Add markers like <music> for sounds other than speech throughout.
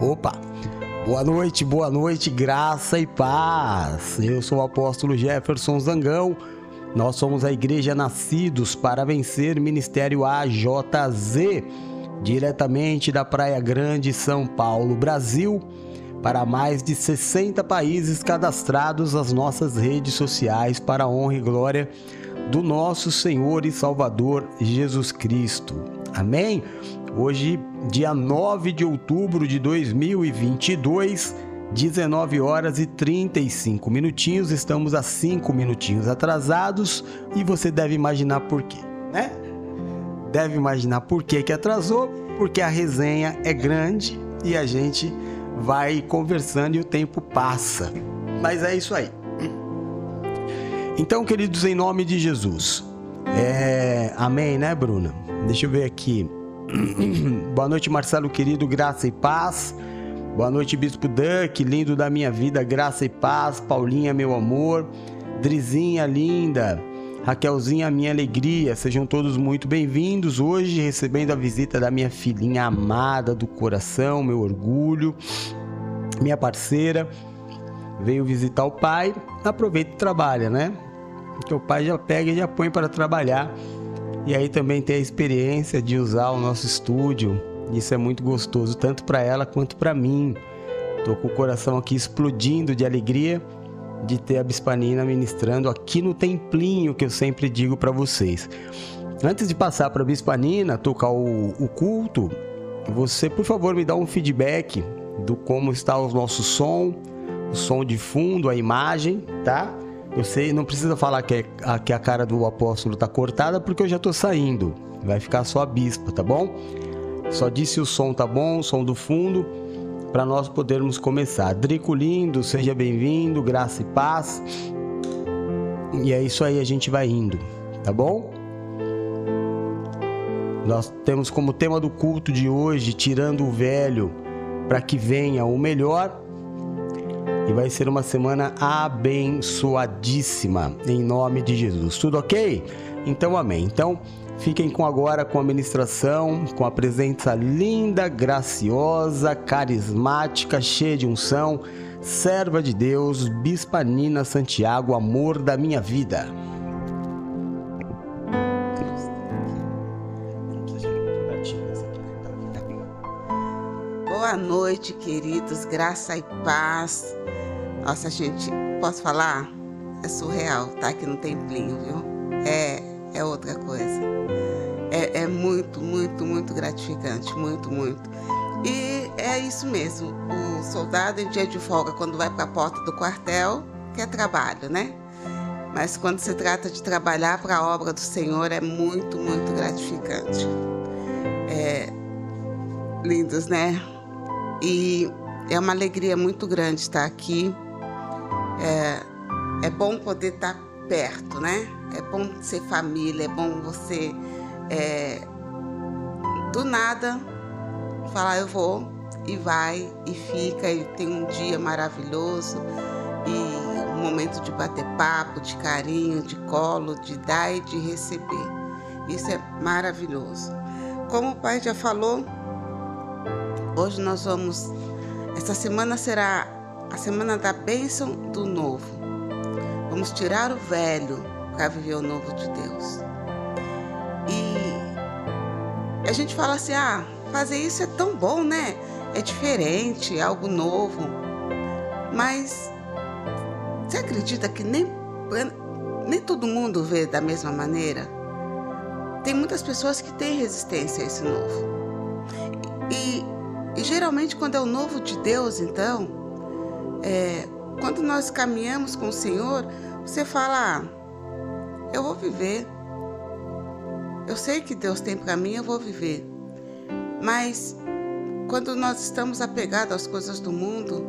Opa! Boa noite, boa noite, graça e paz. Eu sou o apóstolo Jefferson Zangão. Nós somos a Igreja Nascidos para Vencer Ministério AJZ, diretamente da Praia Grande, São Paulo, Brasil, para mais de 60 países cadastrados nas nossas redes sociais para a honra e glória do nosso Senhor e Salvador Jesus Cristo. Amém? Hoje, dia 9 de outubro de 2022, 19 horas e 35 minutinhos, estamos a 5 minutinhos atrasados e você deve imaginar por quê, né? Deve imaginar por que que atrasou, porque a resenha é grande e a gente vai conversando e o tempo passa. Mas é isso aí. Então, queridos, em nome de Jesus. É... Amém, né, Bruna? Deixa eu ver aqui. <coughs> Boa noite, Marcelo querido, graça e paz. Boa noite, Bispo Duck, lindo da minha vida, graça e paz. Paulinha, meu amor. Drizinha, linda. Raquelzinha, minha alegria. Sejam todos muito bem-vindos. Hoje, recebendo a visita da minha filhinha amada do coração, meu orgulho, minha parceira. Veio visitar o pai. Aproveita e trabalha, né? que o pai já pega e já põe para trabalhar. E aí também tem a experiência de usar o nosso estúdio. Isso é muito gostoso, tanto para ela quanto para mim. Tô com o coração aqui explodindo de alegria de ter a Bispanina ministrando aqui no templinho que eu sempre digo para vocês. Antes de passar para a Bispanina tocar o, o culto, você por favor me dá um feedback do como está o nosso som, o som de fundo, a imagem, tá? Eu sei, não precisa falar que, é, a, que a cara do apóstolo tá cortada, porque eu já tô saindo. Vai ficar só a bispa, tá bom? Só disse o som tá bom, o som do fundo, para nós podermos começar. Drico lindo, seja bem-vindo, graça e paz. E é isso aí, a gente vai indo, tá bom? Nós temos como tema do culto de hoje, tirando o velho para que venha o melhor e vai ser uma semana abençoadíssima em nome de Jesus. Tudo ok? Então, amém. Então, fiquem com agora com a ministração, com a presença linda, graciosa, carismática, cheia de unção, serva de Deus, Bispa Nina Santiago, amor da minha vida. Boa noite, queridos, graça e paz. Nossa, gente, posso falar? É surreal, tá aqui no templinho, viu? É, é outra coisa. É, é muito, muito, muito gratificante, muito, muito. E é isso mesmo. O soldado em dia de folga, quando vai para a porta do quartel, quer trabalho, né? Mas quando se trata de trabalhar para a obra do Senhor, é muito, muito gratificante. É, lindos, né? E é uma alegria muito grande estar aqui é, é bom poder estar tá perto, né? É bom ser família, é bom você é, do nada falar eu vou e vai e fica e tem um dia maravilhoso e um momento de bater papo, de carinho, de colo, de dar e de receber. Isso é maravilhoso. Como o pai já falou, hoje nós vamos. Essa semana será a semana da bênção do novo. Vamos tirar o velho para viver o novo de Deus. E a gente fala assim: ah, fazer isso é tão bom, né? É diferente, é algo novo. Mas você acredita que nem, nem todo mundo vê da mesma maneira? Tem muitas pessoas que têm resistência a esse novo. E, e geralmente, quando é o novo de Deus, então, é, quando nós caminhamos com o Senhor, você fala: ah, eu vou viver. Eu sei que Deus tem para mim, eu vou viver. Mas quando nós estamos apegados às coisas do mundo,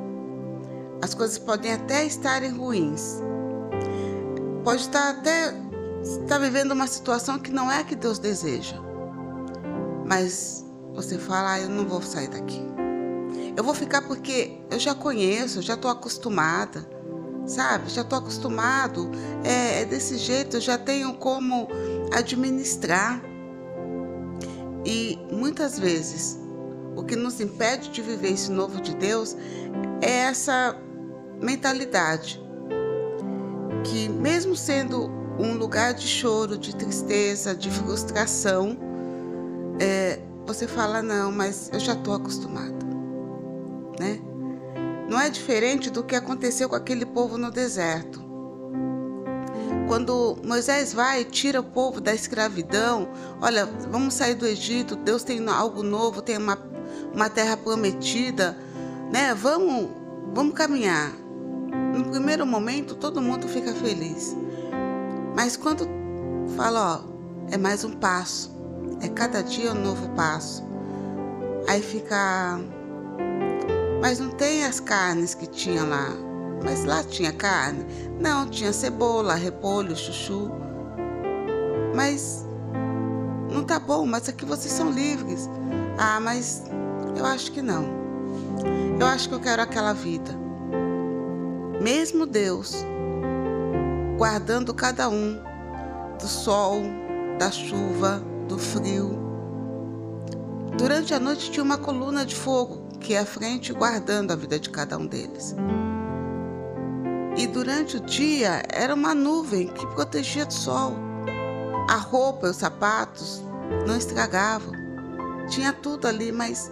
as coisas podem até estarem ruins. Pode estar até estar vivendo uma situação que não é a que Deus deseja. Mas você fala, ah, eu não vou sair daqui. Eu vou ficar porque eu já conheço, já estou acostumada, sabe? Já estou acostumado. É, é desse jeito, eu já tenho como administrar. E muitas vezes o que nos impede de viver esse novo de Deus é essa mentalidade que, mesmo sendo um lugar de choro, de tristeza, de frustração, é, você fala: não, mas eu já estou acostumado, né? Não é diferente do que aconteceu com aquele povo no deserto. Quando Moisés vai e tira o povo da escravidão, olha, vamos sair do Egito, Deus tem algo novo, tem uma, uma terra prometida, né? Vamos, vamos caminhar. No primeiro momento, todo mundo fica feliz. Mas quando fala, ó, é mais um passo, é cada dia um novo passo. Aí fica. Mas não tem as carnes que tinha lá. Mas lá tinha carne? Não, tinha cebola, repolho, chuchu. Mas não tá bom, mas aqui vocês são livres. Ah, mas eu acho que não. Eu acho que eu quero aquela vida. Mesmo Deus guardando cada um do sol, da chuva, do frio. Durante a noite tinha uma coluna de fogo ia à frente guardando a vida de cada um deles. E durante o dia era uma nuvem que protegia do sol. A roupa e os sapatos não estragavam. Tinha tudo ali, mas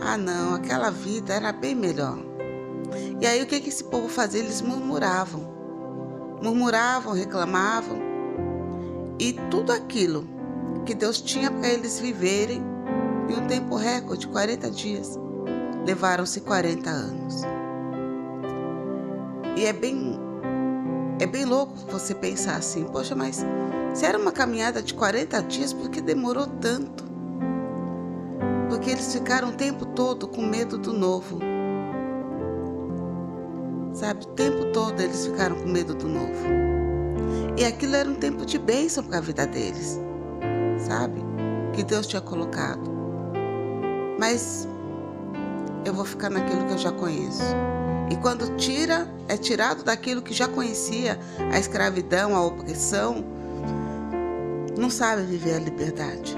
ah não, aquela vida era bem melhor. E aí o que, que esse povo fazia? Eles murmuravam murmuravam, reclamavam. E tudo aquilo que Deus tinha para eles viverem em um tempo recorde, 40 dias, levaram-se 40 anos. E é bem é bem louco você pensar assim, poxa, mas se era uma caminhada de 40 dias, por que demorou tanto? Porque eles ficaram o tempo todo com medo do novo sabe? O tempo todo eles ficaram com medo do novo. E aquilo era um tempo de bênção para a vida deles, sabe? Que Deus tinha colocado. Mas eu vou ficar naquilo que eu já conheço. E quando tira, é tirado daquilo que já conhecia, a escravidão, a opressão, não sabe viver a liberdade.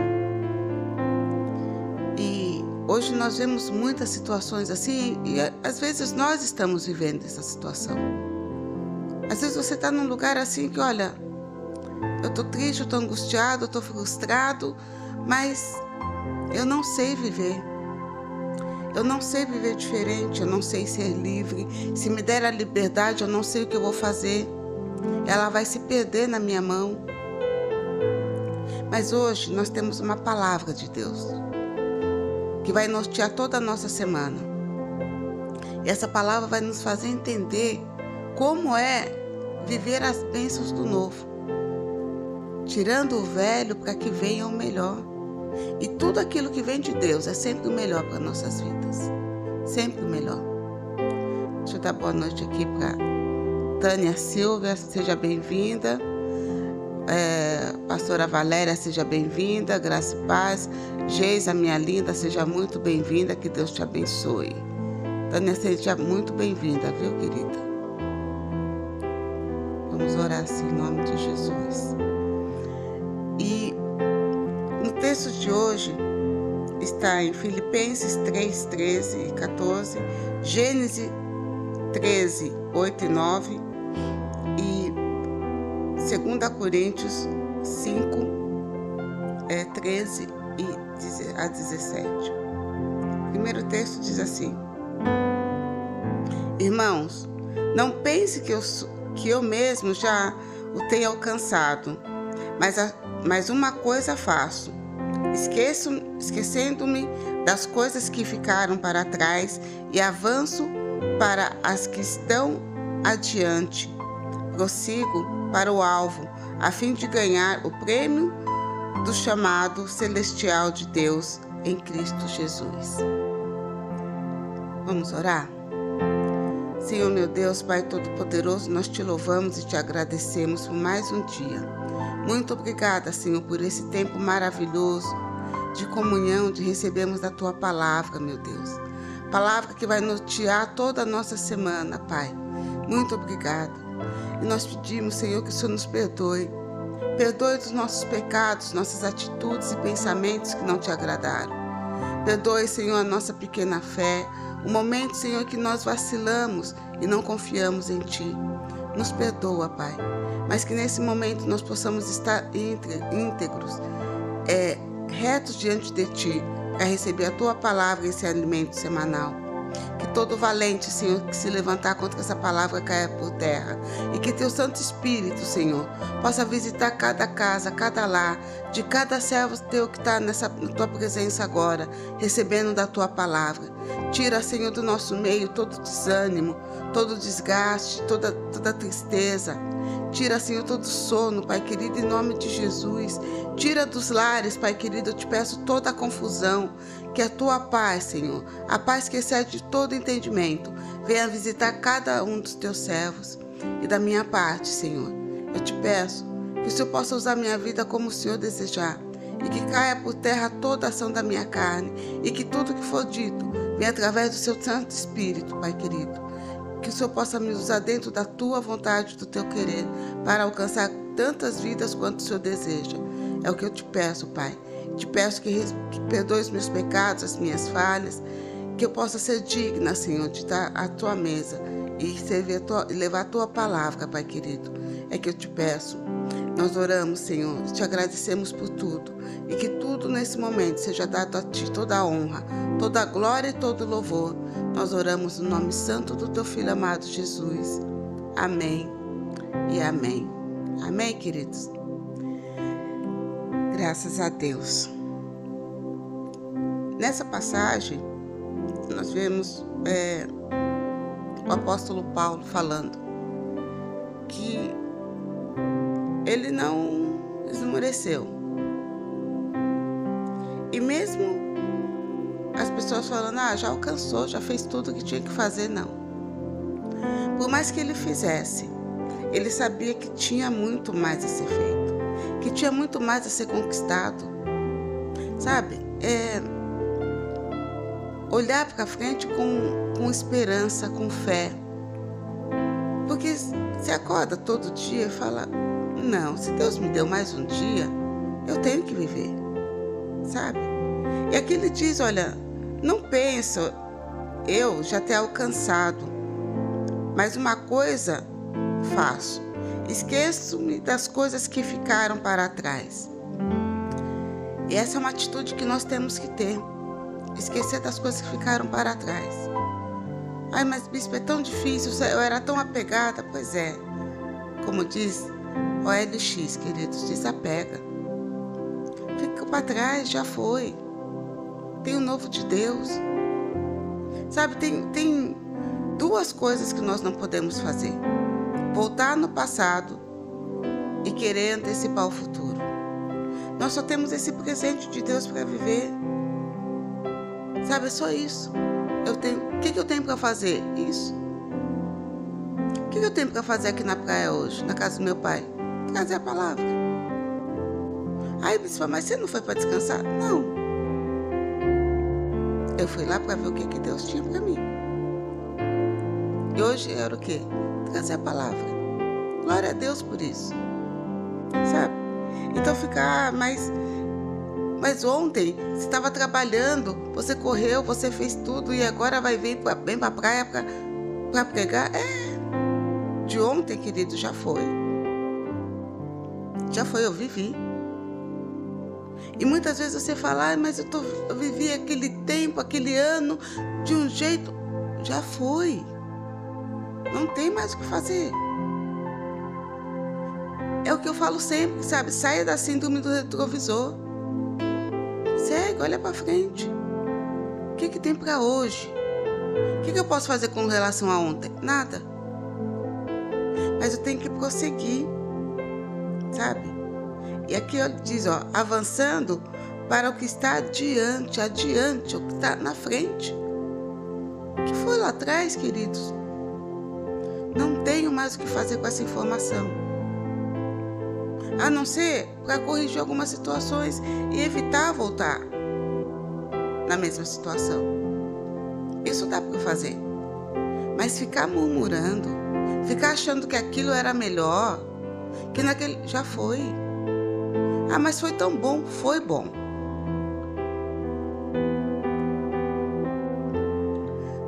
Hoje nós vemos muitas situações assim e às vezes nós estamos vivendo essa situação. Às vezes você está num lugar assim que, olha, eu estou triste, eu estou angustiado, eu estou frustrado, mas eu não sei viver. Eu não sei viver diferente, eu não sei ser livre. Se me der a liberdade, eu não sei o que eu vou fazer. Ela vai se perder na minha mão. Mas hoje nós temos uma palavra de Deus que vai nortear toda a nossa semana. E essa palavra vai nos fazer entender como é viver as bênçãos do novo, tirando o velho para que venha o melhor. E tudo aquilo que vem de Deus é sempre o melhor para nossas vidas. Sempre o melhor. Deixa eu dar boa noite aqui para Tânia Silva, seja bem-vinda. É, pastora Valéria, seja bem-vinda, graça e paz. Geisa, minha linda, seja muito bem-vinda, que Deus te abençoe. Tânia, seja muito bem-vinda, viu, querida? Vamos orar assim em nome de Jesus. E texto de hoje está em Filipenses 3, 13 e 14, Gênesis 13, 8 e 9 2 Coríntios 5, é, 13 e a 17. O primeiro texto diz assim: Irmãos, não pense que eu, que eu mesmo já o tenha alcançado, mas, a, mas uma coisa faço. Esqueço, esquecendo-me das coisas que ficaram para trás e avanço para as que estão adiante. Prossigo para o alvo, a fim de ganhar o prêmio do chamado celestial de Deus em Cristo Jesus. Vamos orar? Senhor meu Deus, Pai Todo-Poderoso, nós te louvamos e te agradecemos por mais um dia. Muito obrigada, Senhor, por esse tempo maravilhoso de comunhão, de recebermos da tua palavra, meu Deus. Palavra que vai nortear toda a nossa semana, Pai. Muito obrigada. E nós pedimos, Senhor, que o Senhor nos perdoe. Perdoe dos nossos pecados, nossas atitudes e pensamentos que não te agradaram. Perdoe, Senhor, a nossa pequena fé, o momento, Senhor, que nós vacilamos e não confiamos em Ti. Nos perdoa, Pai, mas que nesse momento nós possamos estar íntegros, é, retos diante de Ti, a receber a Tua palavra, esse alimento semanal. Que todo valente, Senhor, que se levantar contra essa palavra caia por terra. E que teu Santo Espírito, Senhor, possa visitar cada casa, cada lar, de cada servo teu que está nessa tua presença agora, recebendo da tua palavra. Tira, Senhor, do nosso meio todo desânimo, todo desgaste, toda, toda tristeza. Tira, Senhor, todo sono, Pai querido, em nome de Jesus. Tira dos lares, Pai querido, eu te peço toda a confusão. Que a tua paz, Senhor, a paz que excede todo entendimento, venha visitar cada um dos teus servos. E da minha parte, Senhor, eu te peço que o Senhor possa usar minha vida como o Senhor desejar. E que caia por terra toda a ação da minha carne. E que tudo que for dito venha através do seu Santo Espírito, Pai querido. Que o Senhor possa me usar dentro da tua vontade, do teu querer, para alcançar tantas vidas quanto o Senhor deseja. É o que eu te peço, Pai. Te peço que perdoe os meus pecados, as minhas falhas, que eu possa ser digna, Senhor, de estar à tua mesa e servir a tua, levar a tua palavra, Pai querido. É que eu te peço. Nós oramos, Senhor, te agradecemos por tudo e que tudo nesse momento seja dado a ti, toda a honra, toda a glória e todo o louvor. Nós oramos no nome santo do teu filho amado Jesus. Amém e amém. Amém, queridos. Graças a Deus. Nessa passagem, nós vemos é, o apóstolo Paulo falando que ele não esmoreceu. E mesmo as pessoas falando, ah, já alcançou, já fez tudo o que tinha que fazer, não. Por mais que ele fizesse, ele sabia que tinha muito mais a ser feito que tinha muito mais a ser conquistado. Sabe? É, olhar para frente com, com esperança, com fé. Porque se acorda todo dia e fala: Não, se Deus me deu mais um dia, eu tenho que viver. Sabe? E aqui ele diz: Olha, não penso eu já ter alcançado, mas uma coisa faço Esqueço-me das coisas que ficaram para trás. E essa é uma atitude que nós temos que ter. Esquecer das coisas que ficaram para trás. Ai, mas bispo, é tão difícil, eu era tão apegada. Pois é, como diz o LX, queridos, desapega. Fica para trás, já foi. Tem o novo de Deus. Sabe, tem, tem duas coisas que nós não podemos fazer voltar no passado e querer antecipar o futuro. Nós só temos esse presente de Deus para viver. Sabe, é só isso. Eu tenho, o que, que eu tenho para fazer? Isso. O que, eu tenho para fazer aqui na praia hoje, na casa do meu pai? Trazer a palavra. Aí fala, mas você não foi para descansar? Não. Eu fui lá para ver o que, que Deus tinha para mim. E hoje era o quê? Trazer a palavra. Glória a Deus por isso. Sabe? Então ficar, ah, mas mas ontem você estava trabalhando, você correu, você fez tudo e agora vai vir pra, bem para a praia para pregar? É. De ontem, querido, já foi. Já foi, eu vivi. E muitas vezes você fala, ah, mas eu, tô, eu vivi aquele tempo, aquele ano de um jeito. Já foi. Não tem mais o que fazer. É o que eu falo sempre, sabe? Saia da síndrome do retrovisor. Segue, olha para frente. O que, que tem para hoje? O que, que eu posso fazer com relação a ontem? Nada. Mas eu tenho que prosseguir, sabe? E aqui ó, diz, ó, avançando para o que está adiante, adiante, o que está na frente. O que foi lá atrás, queridos? Não tenho mais o que fazer com essa informação. A não ser para corrigir algumas situações e evitar voltar na mesma situação. Isso dá para fazer. Mas ficar murmurando, ficar achando que aquilo era melhor, que naquele já foi. Ah, mas foi tão bom, foi bom.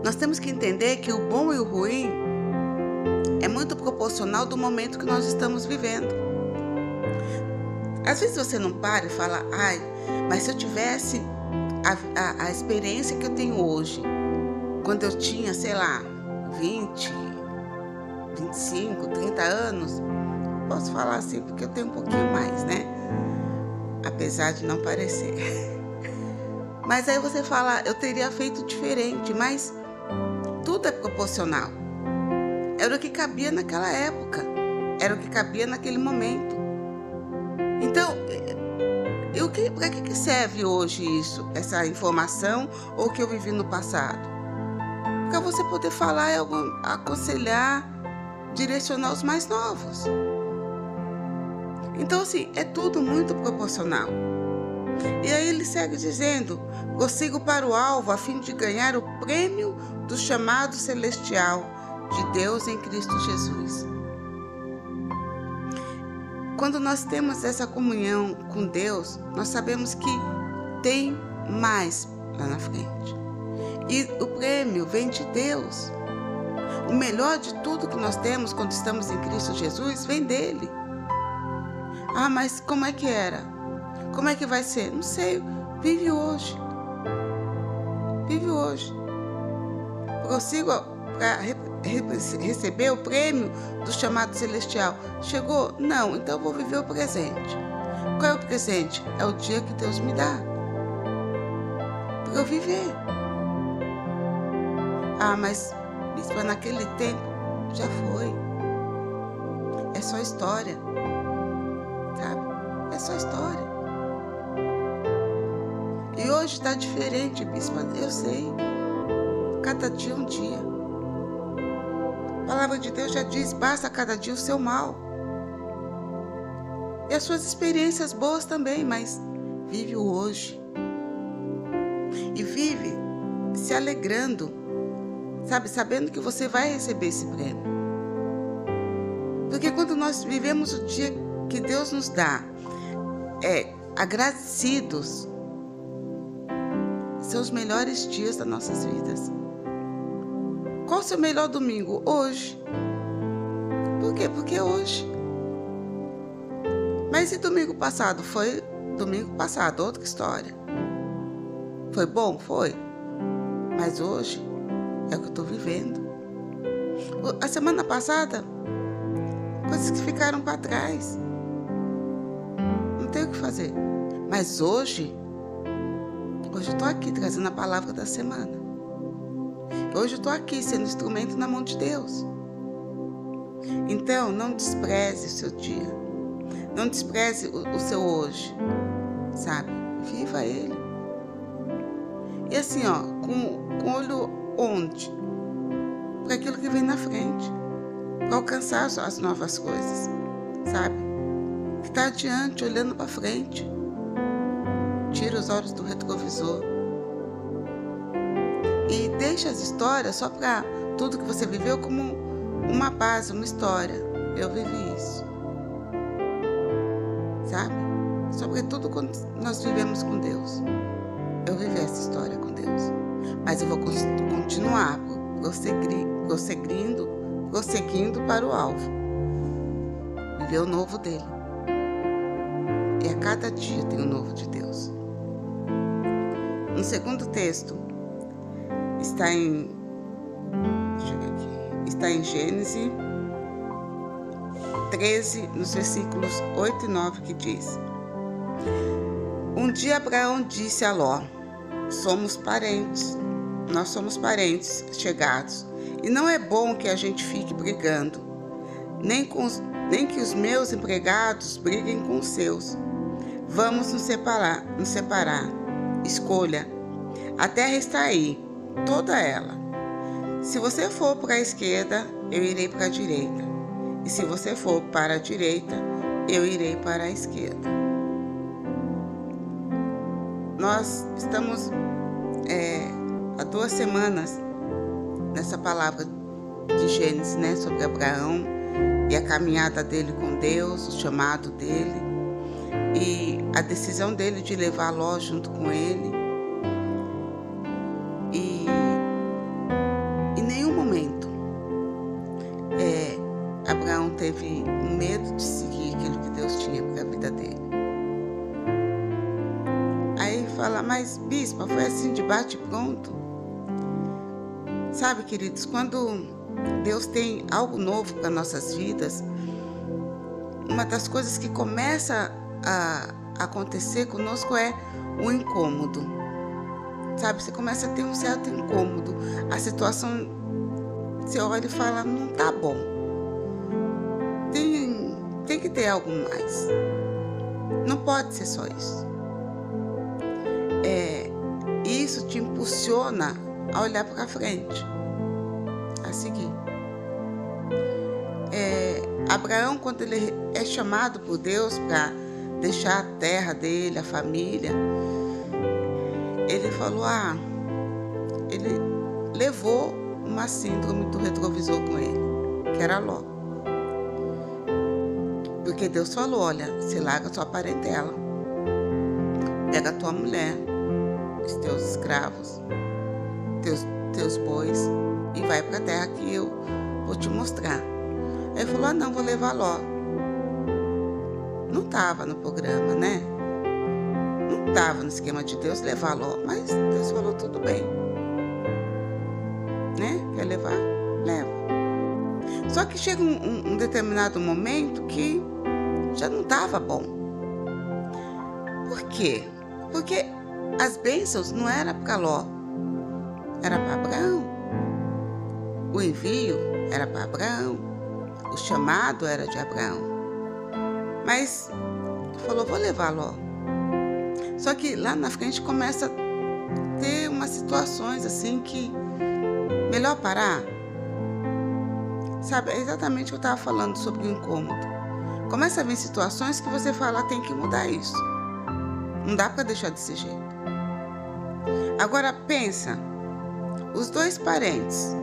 nós temos que entender que o bom e o ruim é muito proporcional do momento que nós estamos vivendo. Às vezes você não para e fala, ai, mas se eu tivesse a, a, a experiência que eu tenho hoje, quando eu tinha, sei lá, 20, 25, 30 anos, posso falar assim porque eu tenho um pouquinho mais, né? Apesar de não parecer. <laughs> Mas aí você fala, eu teria feito diferente, mas tudo é proporcional. Era o que cabia naquela época, era o que cabia naquele momento. Então, para que, que serve hoje isso, essa informação ou que eu vivi no passado? Para você poder falar, aconselhar, direcionar os mais novos. Então, assim, é tudo muito proporcional. E aí ele segue dizendo: prossigo para o alvo a fim de ganhar o prêmio do chamado celestial de Deus em Cristo Jesus. Quando nós temos essa comunhão com Deus, nós sabemos que tem mais lá na frente. E o prêmio vem de Deus. O melhor de tudo que nós temos quando estamos em Cristo Jesus vem dele. Ah, mas como é que era? Como é que vai ser? Não sei. Vive hoje. Vive hoje. Prossigo para receber o prêmio do chamado celestial. Chegou? Não, então vou viver o presente. Qual é o presente? É o dia que Deus me dá. Para eu viver. Ah, mas isso naquele tempo já foi. É só história. Sabe? É só história. E hoje está diferente, bispa. Eu sei. Cada dia é um dia. A palavra de Deus já diz: basta cada dia o seu mal. E as suas experiências boas também, mas vive o hoje. E vive se alegrando, sabe? Sabendo que você vai receber esse prêmio. Porque quando nós vivemos o dia que Deus nos dá, é agradecidos, são os melhores dias das nossas vidas. Qual o seu melhor domingo? Hoje. Por quê? Porque é hoje. Mas e domingo passado? Foi domingo passado, outra história. Foi bom? Foi. Mas hoje é o que eu estou vivendo. A semana passada, coisas que ficaram para trás. Não tem o que fazer. Mas hoje, hoje eu estou aqui trazendo a palavra da semana. Hoje eu estou aqui sendo instrumento na mão de Deus. Então, não despreze o seu dia. Não despreze o, o seu hoje. Sabe? Viva ele. E assim, ó, com, com olho onde? Para aquilo que vem na frente. Para alcançar as novas coisas. Sabe? Está adiante, olhando para frente. Tira os olhos do retrovisor e deixa as histórias só para tudo que você viveu como uma base, uma história. Eu vivi isso. Sabe? Sobretudo quando nós vivemos com Deus. Eu vivi essa história com Deus. Mas eu vou continuar prosseguindo, prosseguindo para o alvo. Viver o novo dele. E a cada dia tem o um novo de Deus. No segundo texto, está em está em Gênesis 13, nos versículos 8 e 9, que diz: Um dia Abraão disse a Ló: Somos parentes, nós somos parentes chegados, e não é bom que a gente fique brigando, nem, com nem que os meus empregados briguem com os seus. Vamos nos separar, nos separar. Escolha. A terra está aí toda ela. Se você for para a esquerda, eu irei para a direita. E se você for para a direita, eu irei para a esquerda. Nós estamos é, há duas semanas nessa palavra de Gênesis, né, sobre Abraão e a caminhada dele com Deus, o chamado dele e a decisão dele de levar Ló junto com ele bate pronto? Sabe, queridos, quando Deus tem algo novo para nossas vidas, uma das coisas que começa a acontecer conosco é o incômodo. Sabe, você começa a ter um certo incômodo. A situação, você olha e fala, não tá bom. Tem, tem que ter algo mais. Não pode ser só isso. Impulsiona a olhar para frente, a seguir. É, Abraão, quando ele é chamado por Deus para deixar a terra dele, a família, ele falou: Ah, ele levou uma síndrome do retrovisor com ele, que era Ló. Porque Deus falou: Olha, se larga tua parentela, pega a tua mulher, teus escravos, teus, teus bois e vai para a terra que eu vou te mostrar. Aí falou: Ah, não, vou levar Ló. Não estava no programa, né? Não estava no esquema de Deus levar Ló, mas Deus falou: tudo bem. Né? Quer levar? Leva. Só que chega um, um, um determinado momento que já não estava bom. Por quê? Porque as bênçãos não eram para Ló, era para Abraão. O envio era para Abraão. O chamado era de Abraão. Mas falou, vou levar Ló. Só que lá na frente começa a ter umas situações assim que melhor parar. Sabe, é exatamente o que eu estava falando sobre o incômodo. Começa a vir situações que você fala, tem que mudar isso. Não dá para deixar desse jeito. Agora pensa, os dois parentes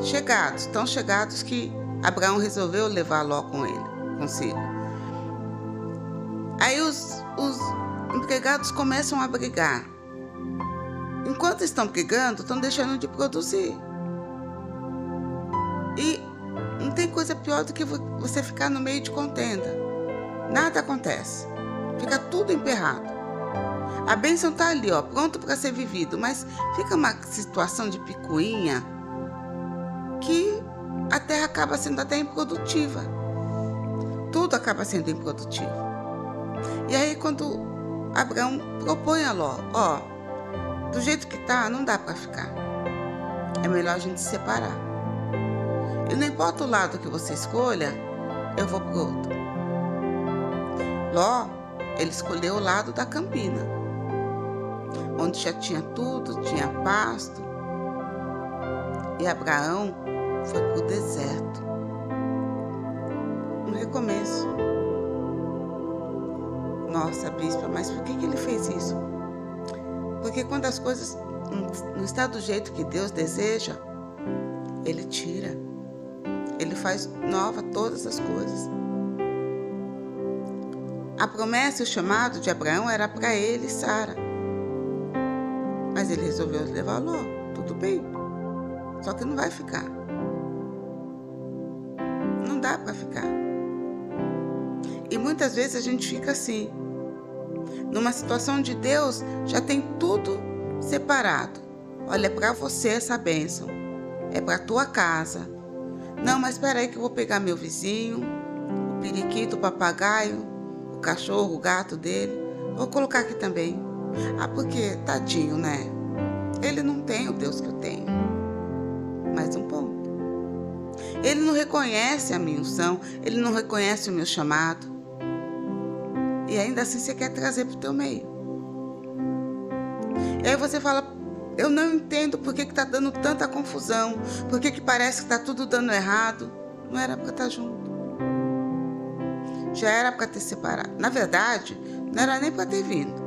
chegados, tão chegados que Abraão resolveu levar Ló com ele, consigo. Aí os, os empregados começam a brigar. Enquanto estão brigando, estão deixando de produzir. E não tem coisa pior do que você ficar no meio de contenda. Nada acontece. Fica tudo emperrado. A bênção está ali, ó, pronto para ser vivido, mas fica uma situação de picuinha que a terra acaba sendo até improdutiva. Tudo acaba sendo improdutivo. E aí quando Abraão propõe a Ló, ó, do jeito que tá, não dá para ficar. É melhor a gente se separar. E não importa o lado que você escolha, eu vou pro outro. Ló, ele escolheu o lado da campina onde já tinha tudo, tinha pasto. E Abraão foi para o deserto. Um recomeço. Nossa, bispa, mas por que, que ele fez isso? Porque quando as coisas não estão do jeito que Deus deseja, Ele tira. Ele faz nova todas as coisas. A promessa e o chamado de Abraão era para ele e Sara. Mas ele resolveu levar Ló. Tudo bem. Só que não vai ficar. Não dá para ficar. E muitas vezes a gente fica assim. Numa situação de Deus, já tem tudo separado. Olha, é para você essa bênção. É para tua casa. Não, mas espera aí que eu vou pegar meu vizinho, o periquito, o papagaio, o cachorro, o gato dele. Vou colocar aqui também. Ah, porque, tadinho, né? Ele não tem o Deus que eu tenho. Mais um ponto. Ele não reconhece a minha unção, ele não reconhece o meu chamado. E ainda assim você quer trazer para o teu meio. E aí você fala, eu não entendo por que está dando tanta confusão, por que, que parece que está tudo dando errado. Não era para estar tá junto. Já era para ter separado. Na verdade, não era nem para ter vindo.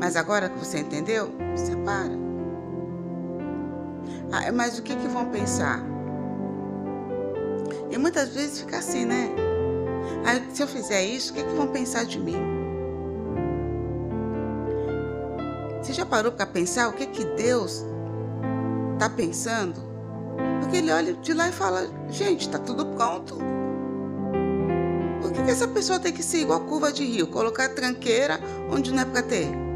Mas agora que você entendeu, separa. Ah, mas o que, que vão pensar? E muitas vezes fica assim, né? Se eu fizer isso, o que, que vão pensar de mim? Você já parou para pensar o que, que Deus está pensando Porque ele olha de lá e fala: gente, está tudo pronto. Por que, que essa pessoa tem que ser igual curva de rio? Colocar tranqueira onde não é para ter?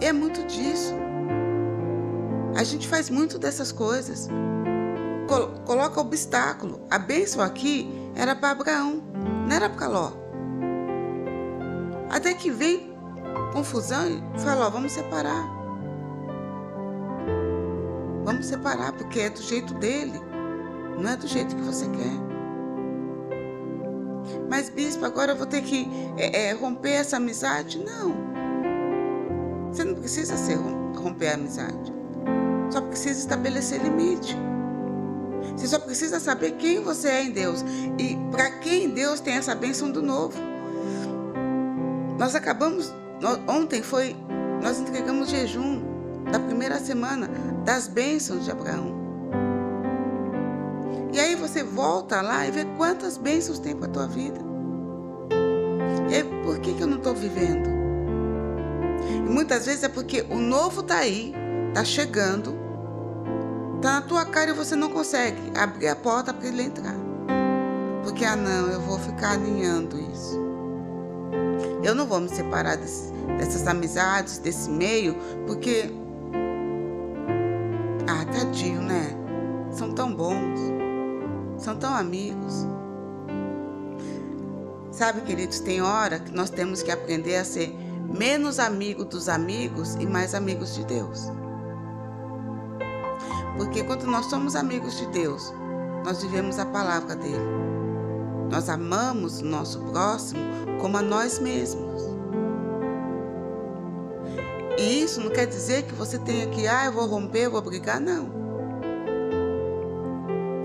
É muito disso. A gente faz muito dessas coisas. Coloca obstáculo. A bênção aqui era para Abraão, não era para Ló. Até que vem confusão e fala: ó, vamos separar. Vamos separar, porque é do jeito dele, não é do jeito que você quer. Mas, bispo, agora eu vou ter que é, é, romper essa amizade? Não. Você não precisa ser, romper a amizade. Só precisa estabelecer limite. Você só precisa saber quem você é em Deus e para quem Deus tem essa bênção do novo. Nós acabamos, ontem foi, nós entregamos jejum da primeira semana das bênçãos de Abraão. E aí você volta lá e vê quantas bênçãos tem para a tua vida. E aí, por que, que eu não estou vivendo? E muitas vezes é porque o novo está aí, está chegando, está na tua cara e você não consegue abrir a porta para ele entrar. Porque, ah não, eu vou ficar alinhando isso. Eu não vou me separar desse, dessas amizades, desse meio, porque. Ah, tadinho, né? São tão bons, são tão amigos. Sabe, queridos, tem hora que nós temos que aprender a ser menos amigo dos amigos e mais amigos de Deus. Porque quando nós somos amigos de Deus, nós vivemos a palavra dele. Nós amamos o nosso próximo como a nós mesmos. E isso não quer dizer que você tenha que, ah, eu vou romper, eu vou brigar, não.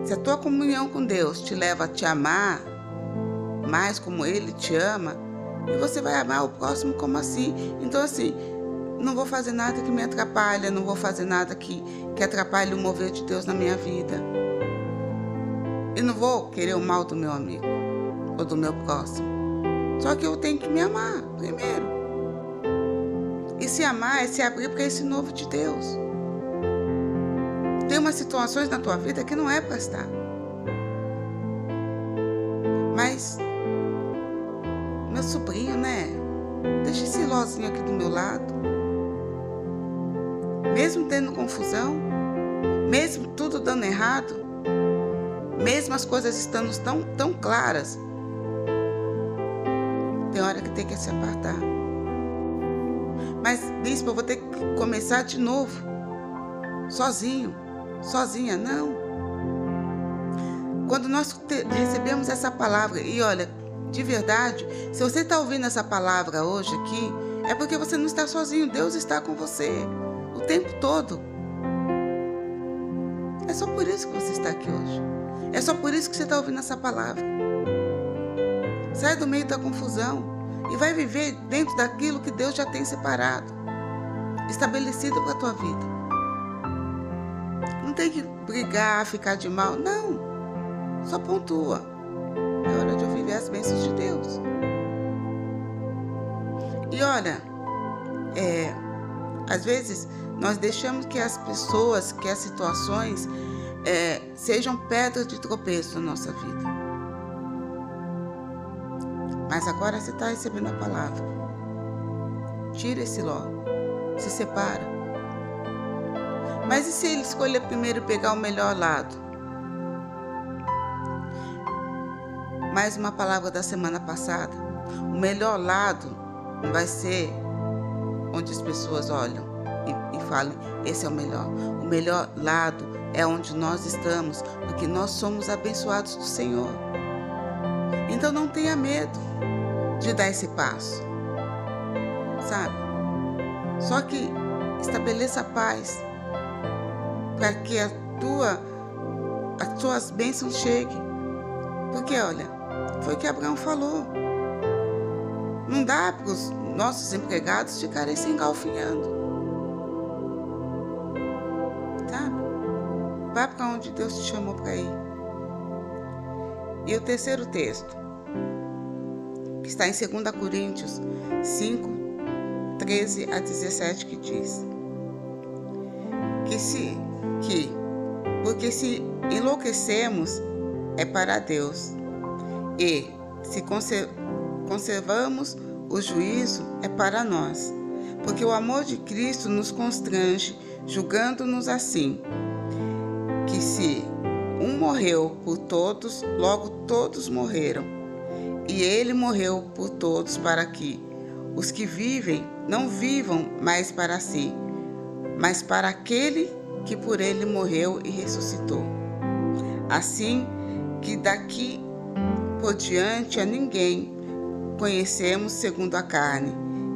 Se a tua comunhão com Deus te leva a te amar mais como Ele te ama, e você vai amar o próximo como assim. Então, assim, não vou fazer nada que me atrapalhe, não vou fazer nada que, que atrapalhe o mover de Deus na minha vida. E não vou querer o mal do meu amigo ou do meu próximo. Só que eu tenho que me amar primeiro. E se amar é se abrir para esse novo de Deus. Tem umas situações na tua vida que não é para estar. Mas, sobrinho, né? Deixa esse lozinho aqui do meu lado. Mesmo tendo confusão, mesmo tudo dando errado, mesmo as coisas estando tão, tão claras, tem hora que tem que se apartar. Mas, bispo, eu vou ter que começar de novo. Sozinho. Sozinha, não. Quando nós recebemos essa palavra, e olha, de verdade, se você está ouvindo essa palavra hoje aqui, é porque você não está sozinho, Deus está com você o tempo todo. É só por isso que você está aqui hoje. É só por isso que você está ouvindo essa palavra. Sai do meio da confusão e vai viver dentro daquilo que Deus já tem separado, estabelecido para a tua vida. Não tem que brigar, ficar de mal. Não. Só pontua. As bênçãos de Deus. E olha, é, às vezes nós deixamos que as pessoas, que as situações é, sejam pedras de tropeço na nossa vida. Mas agora você está recebendo a palavra. Tira esse ló. Se separa. Mas e se ele escolher primeiro pegar o melhor lado? Mais uma palavra da semana passada. O melhor lado vai ser onde as pessoas olham e, e falam: esse é o melhor. O melhor lado é onde nós estamos, porque nós somos abençoados do Senhor. Então não tenha medo de dar esse passo. Sabe? Só que estabeleça paz para que a tua as tuas bênçãos cheguem. Porque olha, foi o que Abraão falou. Não dá para os nossos empregados ficarem se engalfinhando. Sabe? Vá para onde Deus te chamou para ir. E o terceiro texto, que está em 2 Coríntios 5, 13 a 17, que diz que se que, porque se enlouquecemos, é para Deus, e se conservamos o juízo, é para nós, porque o amor de Cristo nos constrange, julgando-nos assim: que se um morreu por todos, logo todos morreram. E ele morreu por todos para que os que vivem não vivam mais para si, mas para aquele que por ele morreu e ressuscitou. Assim que daqui por diante a ninguém. Conhecemos segundo a carne,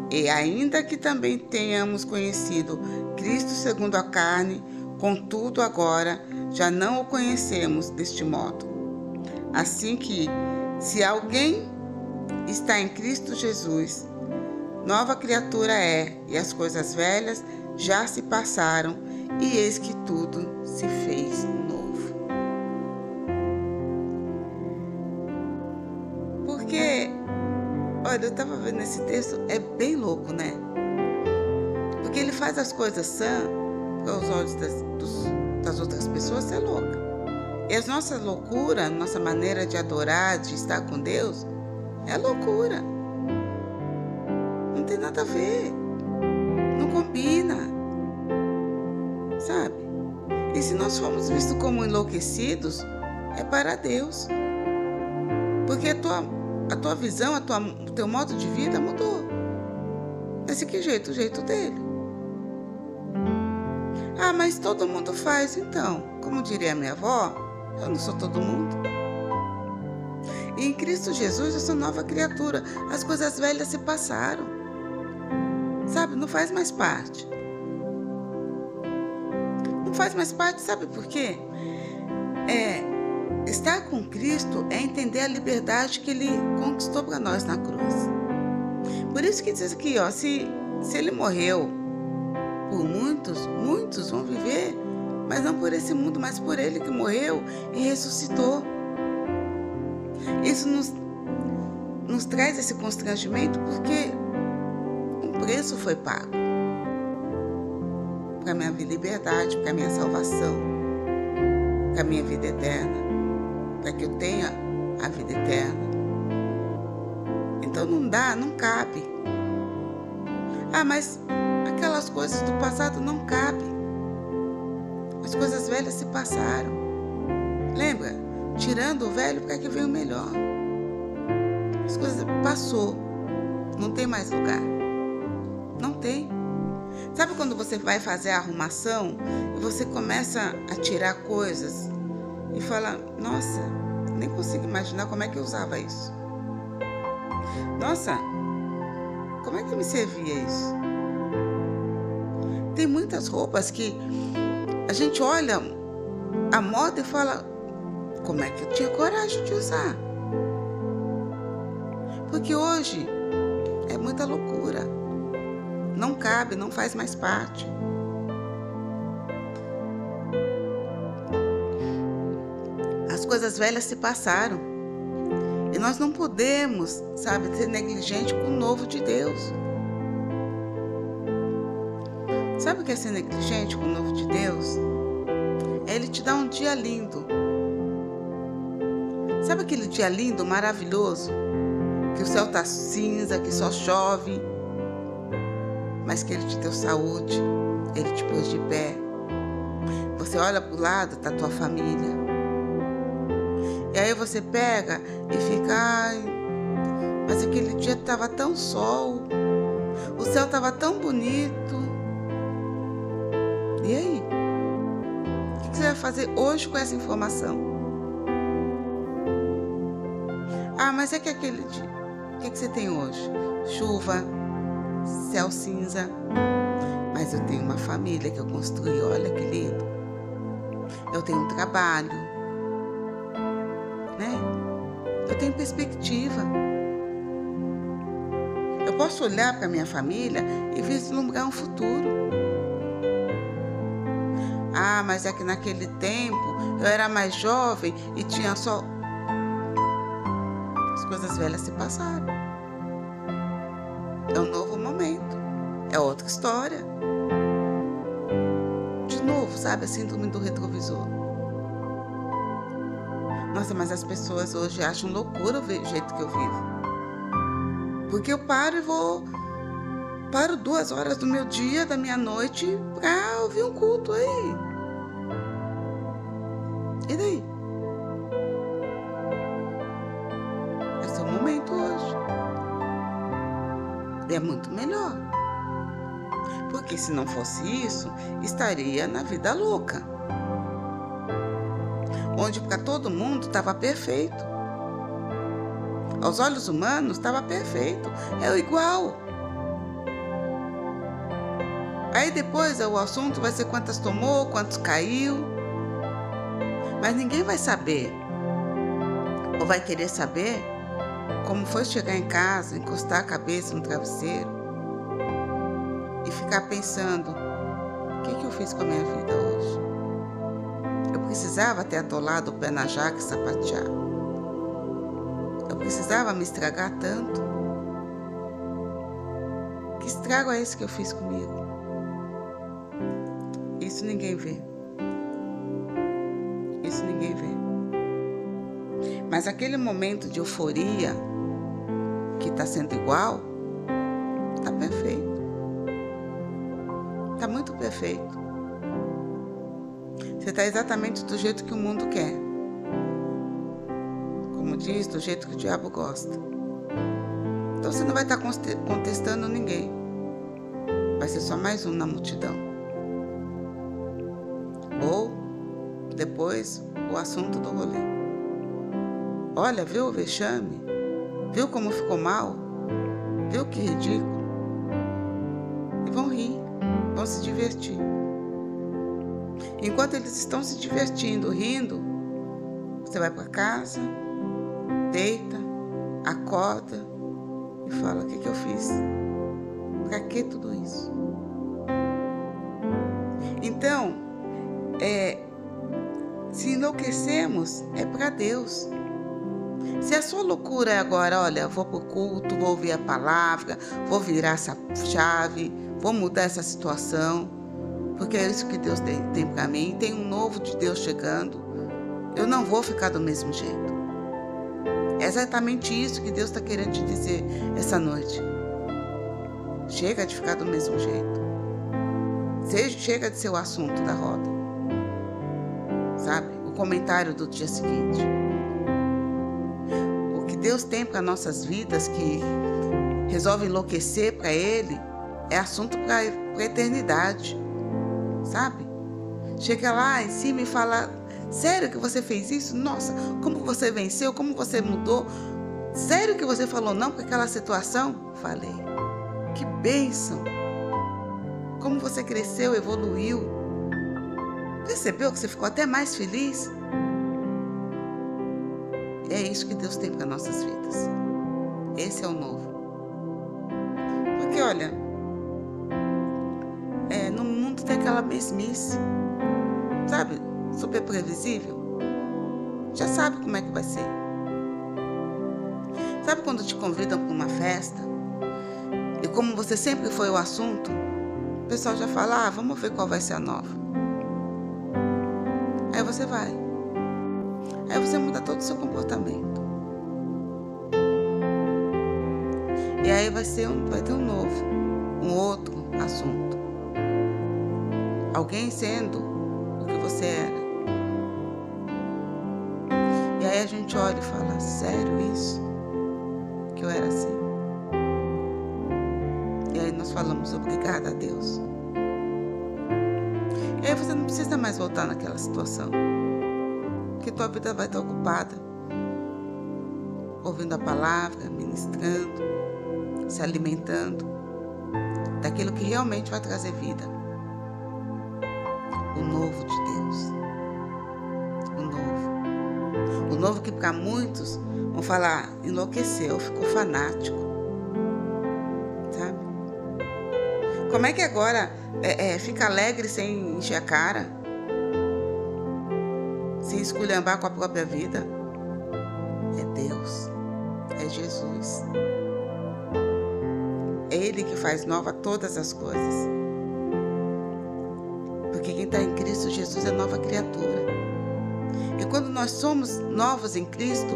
e ainda que também tenhamos conhecido Cristo segundo a carne, contudo agora já não o conhecemos deste modo. Assim que, se alguém está em Cristo Jesus, nova criatura é, e as coisas velhas já se passaram, e eis que tudo se fez olha, eu estava vendo esse texto, é bem louco, né? Porque ele faz as coisas sã aos olhos das, dos, das outras pessoas, é louca. E as nossas loucuras, nossa maneira de adorar, de estar com Deus, é loucura. Não tem nada a ver. Não combina. Sabe? E se nós formos vistos como enlouquecidos, é para Deus. Porque a tua, a tua visão, a tua, o teu modo de vida mudou. Mas de que jeito? O jeito dele. Ah, mas todo mundo faz então. Como diria minha avó, eu não sou todo mundo. E em Cristo Jesus eu sou nova criatura. As coisas velhas se passaram. Sabe, não faz mais parte. Não faz mais parte, sabe por quê? É, estar com Cristo é entender a liberdade que Ele conquistou para nós na cruz. Por isso que diz aqui, ó, se, se Ele morreu por muitos, muitos vão viver, mas não por esse mundo, mas por Ele que morreu e ressuscitou. Isso nos, nos traz esse constrangimento porque um preço foi pago para minha liberdade, para minha salvação, para minha vida eterna, para que eu tenha a vida eterna. Então não dá, não cabe. Ah, mas aquelas coisas do passado não cabem. As coisas velhas se passaram. Lembra? Tirando o velho, para que vem o melhor. As coisas passou. Não tem mais lugar. Não tem. Sabe quando você vai fazer a arrumação e você começa a tirar coisas e fala: Nossa, nem consigo imaginar como é que eu usava isso. Nossa, como é que me servia isso? Tem muitas roupas que a gente olha a moda e fala: como é que eu tinha coragem de usar? Porque hoje é muita loucura. Não cabe, não faz mais parte. Coisas velhas se passaram. E nós não podemos, sabe, ser negligente com o novo de Deus. Sabe o que é ser negligente com o novo de Deus? É Ele te dar um dia lindo. Sabe aquele dia lindo, maravilhoso? Que o céu tá cinza, que só chove, mas que Ele te deu saúde, Ele te pôs de pé. Você olha para o lado, tá tua família. E aí você pega e fica, ai, mas aquele dia tava tão sol, o céu tava tão bonito. E aí? O que você vai fazer hoje com essa informação? Ah, mas é que aquele dia. O que você tem hoje? Chuva, céu cinza. Mas eu tenho uma família que eu construí, olha que lindo. Eu tenho um trabalho, né? Eu tenho perspectiva. Eu posso olhar para minha família e vislumbrar um futuro. Ah, mas é que naquele tempo eu era mais jovem e tinha só. As coisas velhas se passaram. É um novo momento. É outra história. De novo, sabe? A síndrome do retrovisor. Nossa, mas as pessoas hoje acham loucura o jeito que eu vivo. Porque eu paro e vou. Paro duas horas do meu dia, da minha noite, pra ouvir um culto aí. E daí? É o momento hoje. E é muito melhor. Porque se não fosse isso, estaria na vida louca onde para todo mundo estava perfeito. Aos olhos humanos estava perfeito, é o igual. Aí depois o assunto vai ser quantas tomou, quantos caiu. Mas ninguém vai saber, ou vai querer saber, como foi chegar em casa, encostar a cabeça no travesseiro e ficar pensando: o que, que eu fiz com a minha vida hoje? Precisava ter atolado o pé na jaca e sapatear. Eu precisava me estragar tanto. Que estrago é esse que eu fiz comigo? Isso ninguém vê. Isso ninguém vê. Mas aquele momento de euforia que está sendo igual, está perfeito. Está muito perfeito. Você está exatamente do jeito que o mundo quer. Como diz, do jeito que o diabo gosta. Então você não vai estar tá contestando ninguém. Vai ser só mais um na multidão. Ou depois o assunto do rolê. Olha, viu o vexame? Viu como ficou mal? Viu que ridículo? E vão rir, vão se divertir. Enquanto eles estão se divertindo, rindo, você vai para casa, deita, acorda e fala: O que, que eu fiz? Para que tudo isso? Então, é, se enlouquecemos, é para Deus. Se a sua loucura é agora, olha, vou para o culto, vou ouvir a palavra, vou virar essa chave, vou mudar essa situação, porque é isso que Deus tem, tem para mim. Tem um novo de Deus chegando. Eu não vou ficar do mesmo jeito. É exatamente isso que Deus está querendo te dizer essa noite. Chega de ficar do mesmo jeito. Seja, chega de ser o assunto da roda. Sabe? O comentário do dia seguinte. O que Deus tem para nossas vidas que resolve enlouquecer para Ele é assunto para a eternidade sabe? Chega lá em cima e fala: Sério que você fez isso? Nossa, como você venceu? Como você mudou? Sério que você falou não para aquela situação? Falei. Que bênção! Como você cresceu, evoluiu. Percebeu que você ficou até mais feliz? É isso que Deus tem para nossas vidas. Esse é o novo. Porque olha, aquela mesmice, sabe? Super previsível. Já sabe como é que vai ser. Sabe quando te convidam para uma festa e como você sempre foi o assunto, o pessoal já fala: ah, vamos ver qual vai ser a nova. Aí você vai. Aí você muda todo o seu comportamento. E aí vai ser um, vai ter um novo, um outro assunto alguém sendo o que você era. E aí a gente olha e fala: sério isso? Que eu era assim? E aí nós falamos: obrigada a Deus. E aí você não precisa mais voltar naquela situação. Porque tua vida vai estar ocupada ouvindo a palavra, ministrando, se alimentando daquilo que realmente vai trazer vida o novo de Deus. O novo. O novo que para muitos vão falar, enlouqueceu, ficou fanático. Sabe? Como é que agora é, é, fica alegre sem encher a cara? Sem esculhambar com a própria vida? É Deus. É Jesus. É Ele que faz nova todas as coisas. Cristo Jesus é nova criatura. E quando nós somos novos em Cristo,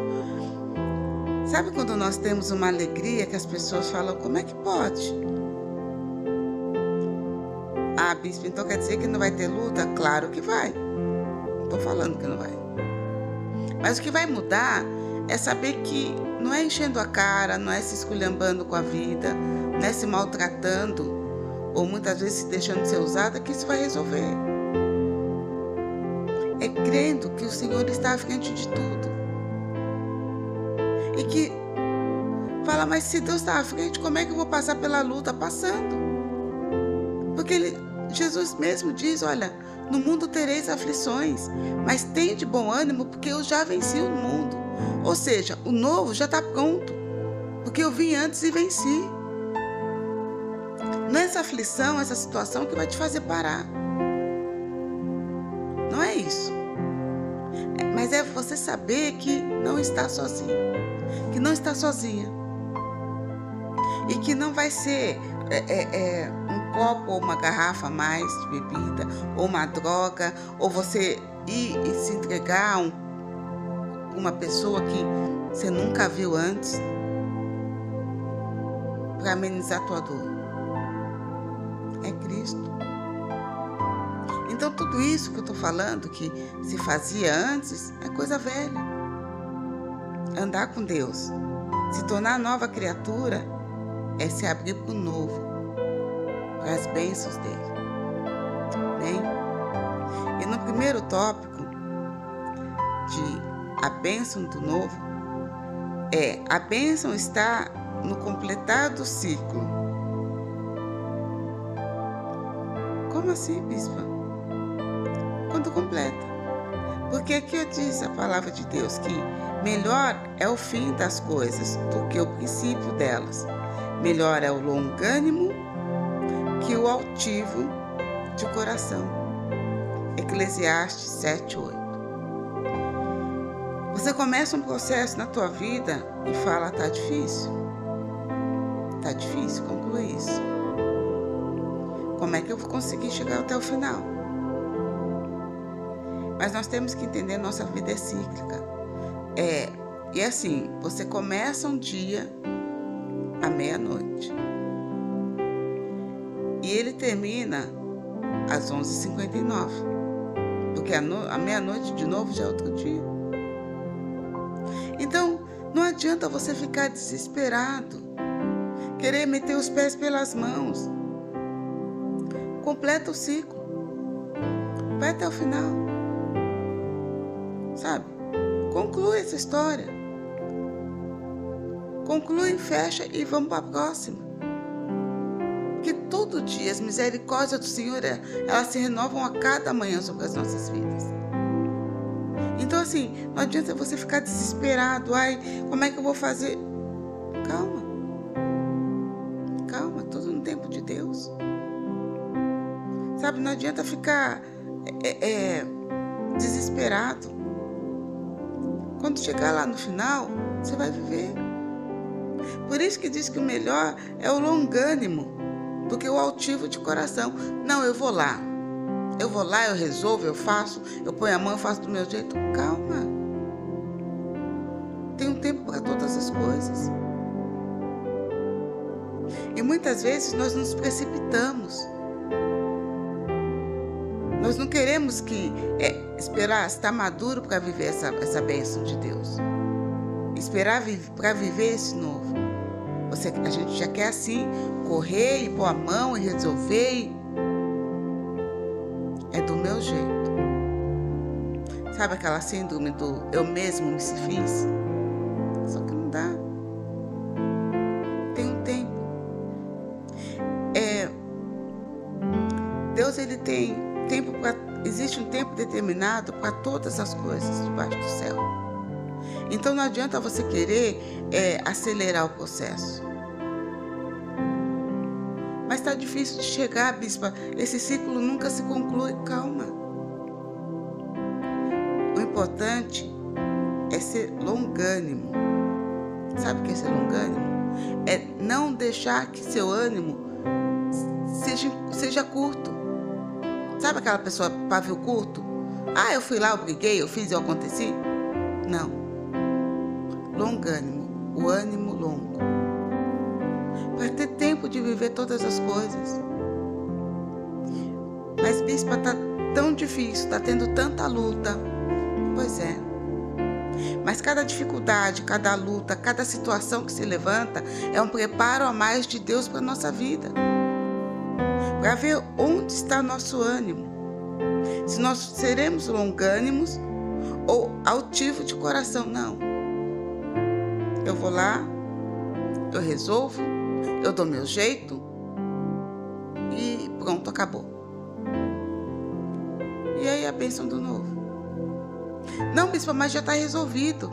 sabe quando nós temos uma alegria que as pessoas falam, como é que pode? Ah, bispo, então quer dizer que não vai ter luta? Claro que vai. Estou falando que não vai. Mas o que vai mudar é saber que não é enchendo a cara, não é se esculhambando com a vida, não é se maltratando, ou muitas vezes se deixando ser usada, que isso vai resolver. Crendo que o Senhor está à frente de tudo. E que fala, mas se Deus está à frente, como é que eu vou passar pela luta? Passando. Porque ele, Jesus mesmo diz: Olha, no mundo tereis aflições, mas tem de bom ânimo, porque eu já venci o mundo. Ou seja, o novo já está pronto, porque eu vim antes e venci. Não é essa aflição, essa situação que vai te fazer parar. Saber que não está sozinho. Que não está sozinha. E que não vai ser é, é, é um copo ou uma garrafa mais de bebida, ou uma droga, ou você ir e se entregar a um, uma pessoa que você nunca viu antes para amenizar tua dor é Cristo. Então, tudo isso que eu estou falando, que se fazia antes, é coisa velha. Andar com Deus, se tornar nova criatura, é se abrir para o novo, para as bênçãos dele. Bem? E no primeiro tópico, de a bênção do novo, é a bênção está no completar do ciclo Como assim, bispa? Quando completa. Porque aqui diz a palavra de Deus que melhor é o fim das coisas do que o princípio delas. Melhor é o longânimo que o altivo de coração. Eclesiastes 7, 8. Você começa um processo na tua vida e fala, tá difícil. Tá difícil, conclui isso. Como é que eu vou conseguir chegar até o final? Mas nós temos que entender nossa vida é cíclica. É, e assim, você começa um dia à meia-noite. E ele termina às 11h59. Porque a, no, a meia-noite de novo já é outro dia. Então, não adianta você ficar desesperado, querer meter os pés pelas mãos completa o ciclo. Vai até o final. Sabe? Conclui essa história. Conclui, fecha e vamos para a próxima. Que todo dia as misericórdias do Senhor, elas se renovam a cada manhã sobre as nossas vidas. Então, assim, não adianta você ficar desesperado. Ai, como é que eu vou fazer? Calma. Calma, tudo no tempo de Deus. Sabe, não adianta ficar é, é, desesperado. Quando chegar lá no final, você vai viver. Por isso que diz que o melhor é o longânimo do que o altivo de coração. Não, eu vou lá. Eu vou lá, eu resolvo, eu faço, eu ponho a mão, eu faço do meu jeito. Calma. Tem um tempo para todas as coisas. E muitas vezes nós nos precipitamos. Nós não queremos que é, esperar estar maduro para viver essa, essa bênção de Deus. Esperar para viver esse novo. Você, a gente já quer assim correr e pôr a mão e resolver. É do meu jeito. Sabe aquela síndrome do eu mesmo me fiz? Determinado para todas as coisas debaixo do céu. Então não adianta você querer é, acelerar o processo. Mas está difícil de chegar, bispa. Esse ciclo nunca se conclui. Calma. O importante é ser longânimo. Sabe o que é ser longânimo? É não deixar que seu ânimo seja, seja curto. Sabe aquela pessoa pavio curto? Ah, eu fui lá, eu briguei, eu fiz, eu aconteci? Não. Longânimo, o ânimo longo. Para ter tempo de viver todas as coisas. Mas, bispa, tá tão difícil, tá tendo tanta luta. Pois é. Mas cada dificuldade, cada luta, cada situação que se levanta é um preparo a mais de Deus para a nossa vida. Para ver onde está nosso ânimo. Se nós seremos longânimos ou altivo de coração. Não. Eu vou lá, eu resolvo, eu dou meu jeito e pronto, acabou. E aí a bênção do novo. Não, bispo, mas já está resolvido.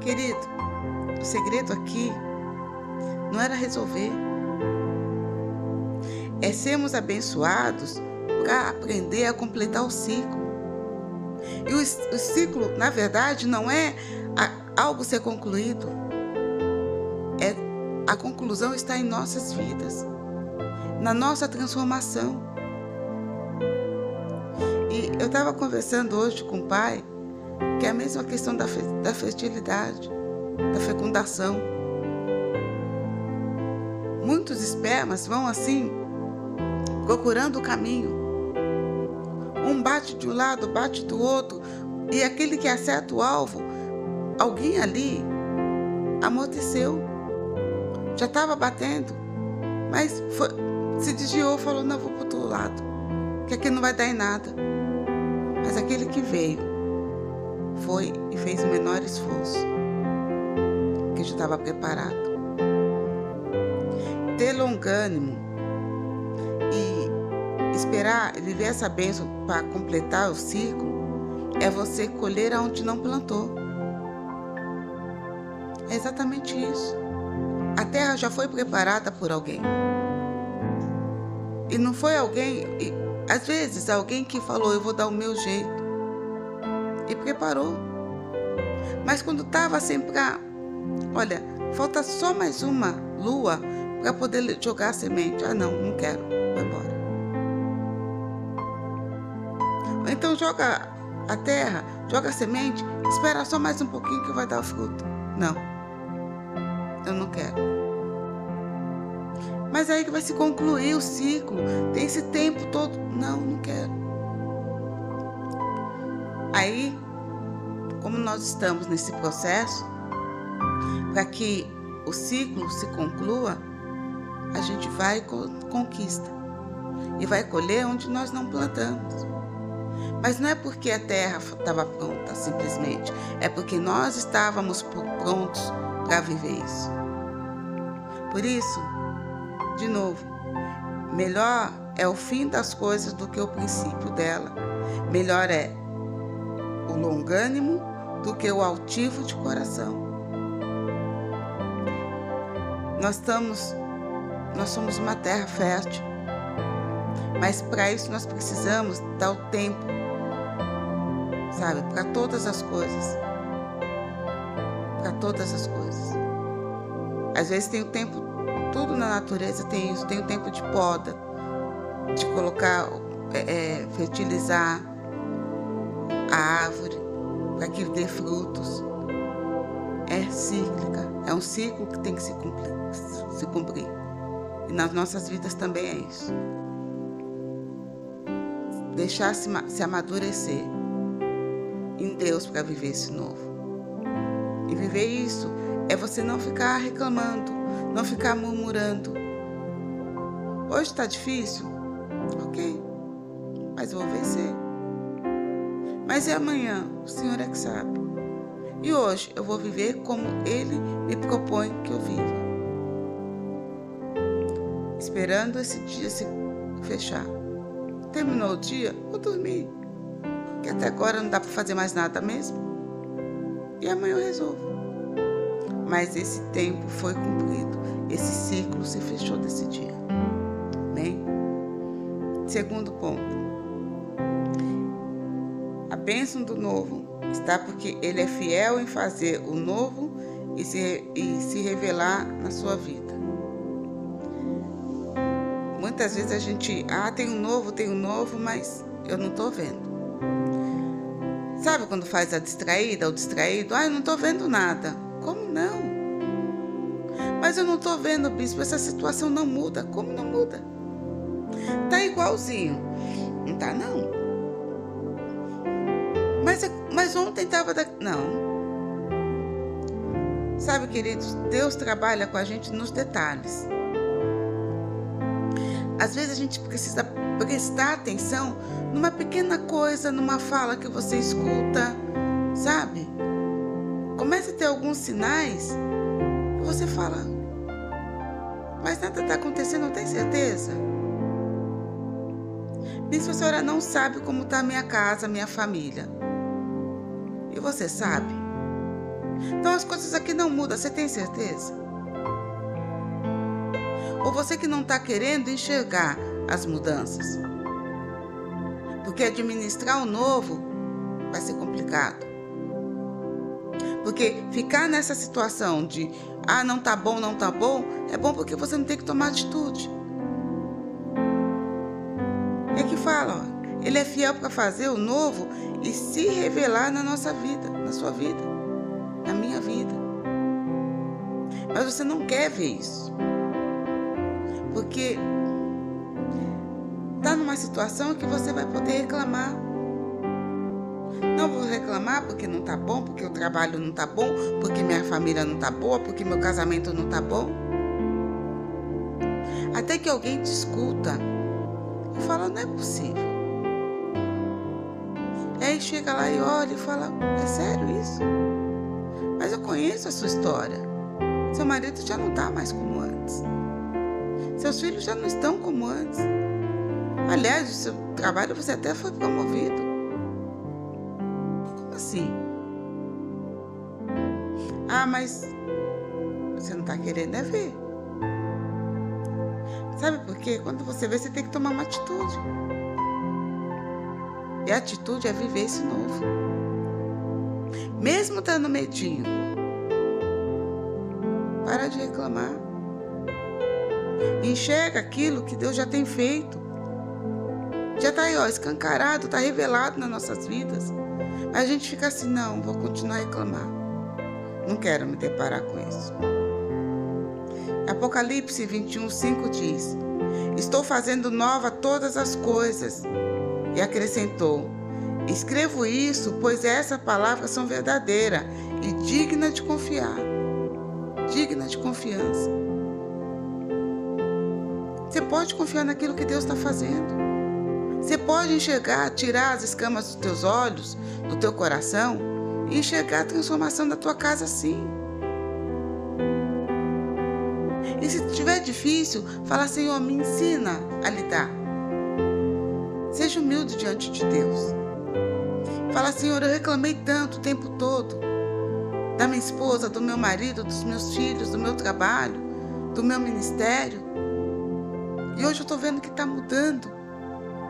Querido, o segredo aqui não era resolver. É sermos abençoados aprender a completar o ciclo. E o, o ciclo, na verdade, não é a, algo ser concluído. É a conclusão está em nossas vidas, na nossa transformação. E eu estava conversando hoje com o pai que é a mesma questão da, da fertilidade, da fecundação. Muitos espermas vão assim, procurando o caminho. Um bate de um lado, bate do outro, e aquele que acerta o alvo, alguém ali amorteceu. Já estava batendo, mas foi, se desviou, falou: Não, vou para o outro lado, que aqui não vai dar em nada. Mas aquele que veio foi e fez o menor esforço, que já estava preparado. Ter longânimo esperar viver essa bênção para completar o ciclo é você colher aonde não plantou. É exatamente isso. A terra já foi preparada por alguém. E não foi alguém, às vezes, alguém que falou, eu vou dar o meu jeito. E preparou. Mas quando estava assim para. Olha, falta só mais uma lua para poder jogar a semente. Ah, não, não quero. Vai embora. Então joga a terra, joga a semente, espera só mais um pouquinho que vai dar o fruto. Não. Eu não quero. Mas aí que vai se concluir o ciclo. Tem esse tempo todo. Não, não quero. Aí, como nós estamos nesse processo, para que o ciclo se conclua, a gente vai e conquista. E vai colher onde nós não plantamos. Mas não é porque a terra estava pronta, simplesmente. É porque nós estávamos prontos para viver isso. Por isso, de novo, melhor é o fim das coisas do que o princípio dela. Melhor é o longânimo do que o altivo de coração. Nós estamos, nós somos uma terra fértil, mas para isso nós precisamos dar o tempo, sabe, para todas as coisas, para todas as coisas. Às vezes tem o tempo tudo na natureza tem isso. Tem o tempo de poda, de colocar, é, é, fertilizar a árvore para que dê frutos. É cíclica, é um ciclo que tem que se cumprir, se cumprir. E nas nossas vidas também é isso. Deixar se, se amadurecer em Deus para viver esse novo. E viver isso é você não ficar reclamando, não ficar murmurando. Hoje está difícil? Ok, mas eu vou vencer. Mas e amanhã? O Senhor é que sabe. E hoje eu vou viver como Ele me propõe que eu viva. Esperando esse dia se fechar. Terminou o dia, vou dormir. Que até agora não dá para fazer mais nada mesmo. E amanhã eu resolvo mas esse tempo foi cumprido, esse ciclo se fechou desse dia. Amém? Segundo ponto. A bênção do novo está porque ele é fiel em fazer o novo e se, e se revelar na sua vida. muitas vezes a gente, ah, tem um novo, tem um novo, mas eu não estou vendo. Sabe quando faz a distraída ou distraído? Ah, eu não estou vendo nada. Como não? Mas eu não estou vendo, bispo, essa situação não muda. Como não muda? Tá igualzinho. Não tá, não. Mas, mas ontem estava da... Não. Sabe, queridos, Deus trabalha com a gente nos detalhes. Às vezes a gente precisa prestar atenção numa pequena coisa, numa fala que você escuta, sabe? Começa a ter alguns sinais que você fala, mas nada está acontecendo, não tem certeza? Minha a senhora não sabe como está minha casa, minha família. E você sabe? Então as coisas aqui não mudam, você tem certeza? Ou você que não está querendo enxergar as mudanças? Porque administrar o novo vai ser complicado. Porque ficar nessa situação de ah, não tá bom, não tá bom, é bom porque você não tem que tomar atitude. É que fala, ó, ele é fiel para fazer o novo e se revelar na nossa vida, na sua vida, na minha vida. Mas você não quer ver isso. Porque está numa situação que você vai poder reclamar. Não vou reclamar porque não está bom, porque o trabalho não está bom, porque minha família não está boa, porque meu casamento não está bom. Até que alguém te escuta e fala, não é possível. E aí chega lá e olha e fala, é sério isso? Mas eu conheço a sua história. Seu marido já não está mais como antes. Seus filhos já não estão como antes. Aliás, o seu trabalho você até foi promovido. Como assim? Ah, mas você não está querendo é ver. Sabe por quê? Quando você vê, você tem que tomar uma atitude. E a atitude é viver esse novo. Mesmo estando medinho. Para de reclamar. Enxerga aquilo que Deus já tem feito. Já está aí, ó, escancarado, está revelado nas nossas vidas. Mas a gente fica assim, não, vou continuar a reclamar. Não quero me deparar com isso. Apocalipse 21, 5 diz: Estou fazendo nova todas as coisas. E acrescentou: Escrevo isso, pois essas palavras são verdadeiras e dignas de confiar. Digna de confiança. Você pode confiar naquilo que Deus está fazendo. Pode enxergar, tirar as escamas dos teus olhos, do teu coração e enxergar a transformação da tua casa sim. E se estiver difícil, fala, Senhor, me ensina a lidar. Seja humilde diante de Deus. Fala, Senhor, eu reclamei tanto o tempo todo da minha esposa, do meu marido, dos meus filhos, do meu trabalho, do meu ministério. E hoje eu estou vendo que está mudando.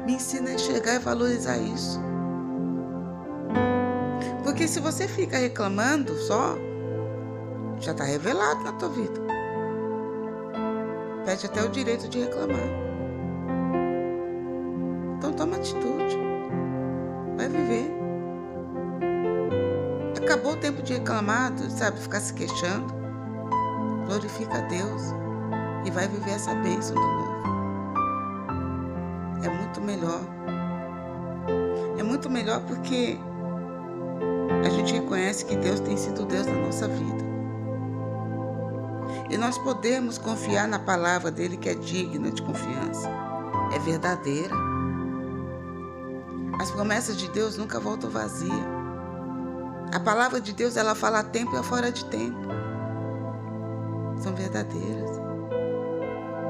Me ensina a enxergar e valorizar isso. Porque se você fica reclamando só, já está revelado na tua vida. Pede até o direito de reclamar. Então toma atitude. Vai viver. Acabou o tempo de reclamar, sabe, ficar se queixando. Glorifica a Deus e vai viver essa bênção do mundo muito melhor. É muito melhor porque a gente reconhece que Deus tem sido Deus na nossa vida. E nós podemos confiar na palavra dele que é digna de confiança, é verdadeira. As promessas de Deus nunca voltam vazias. A palavra de Deus ela fala a tempo e fora de tempo. São verdadeiras.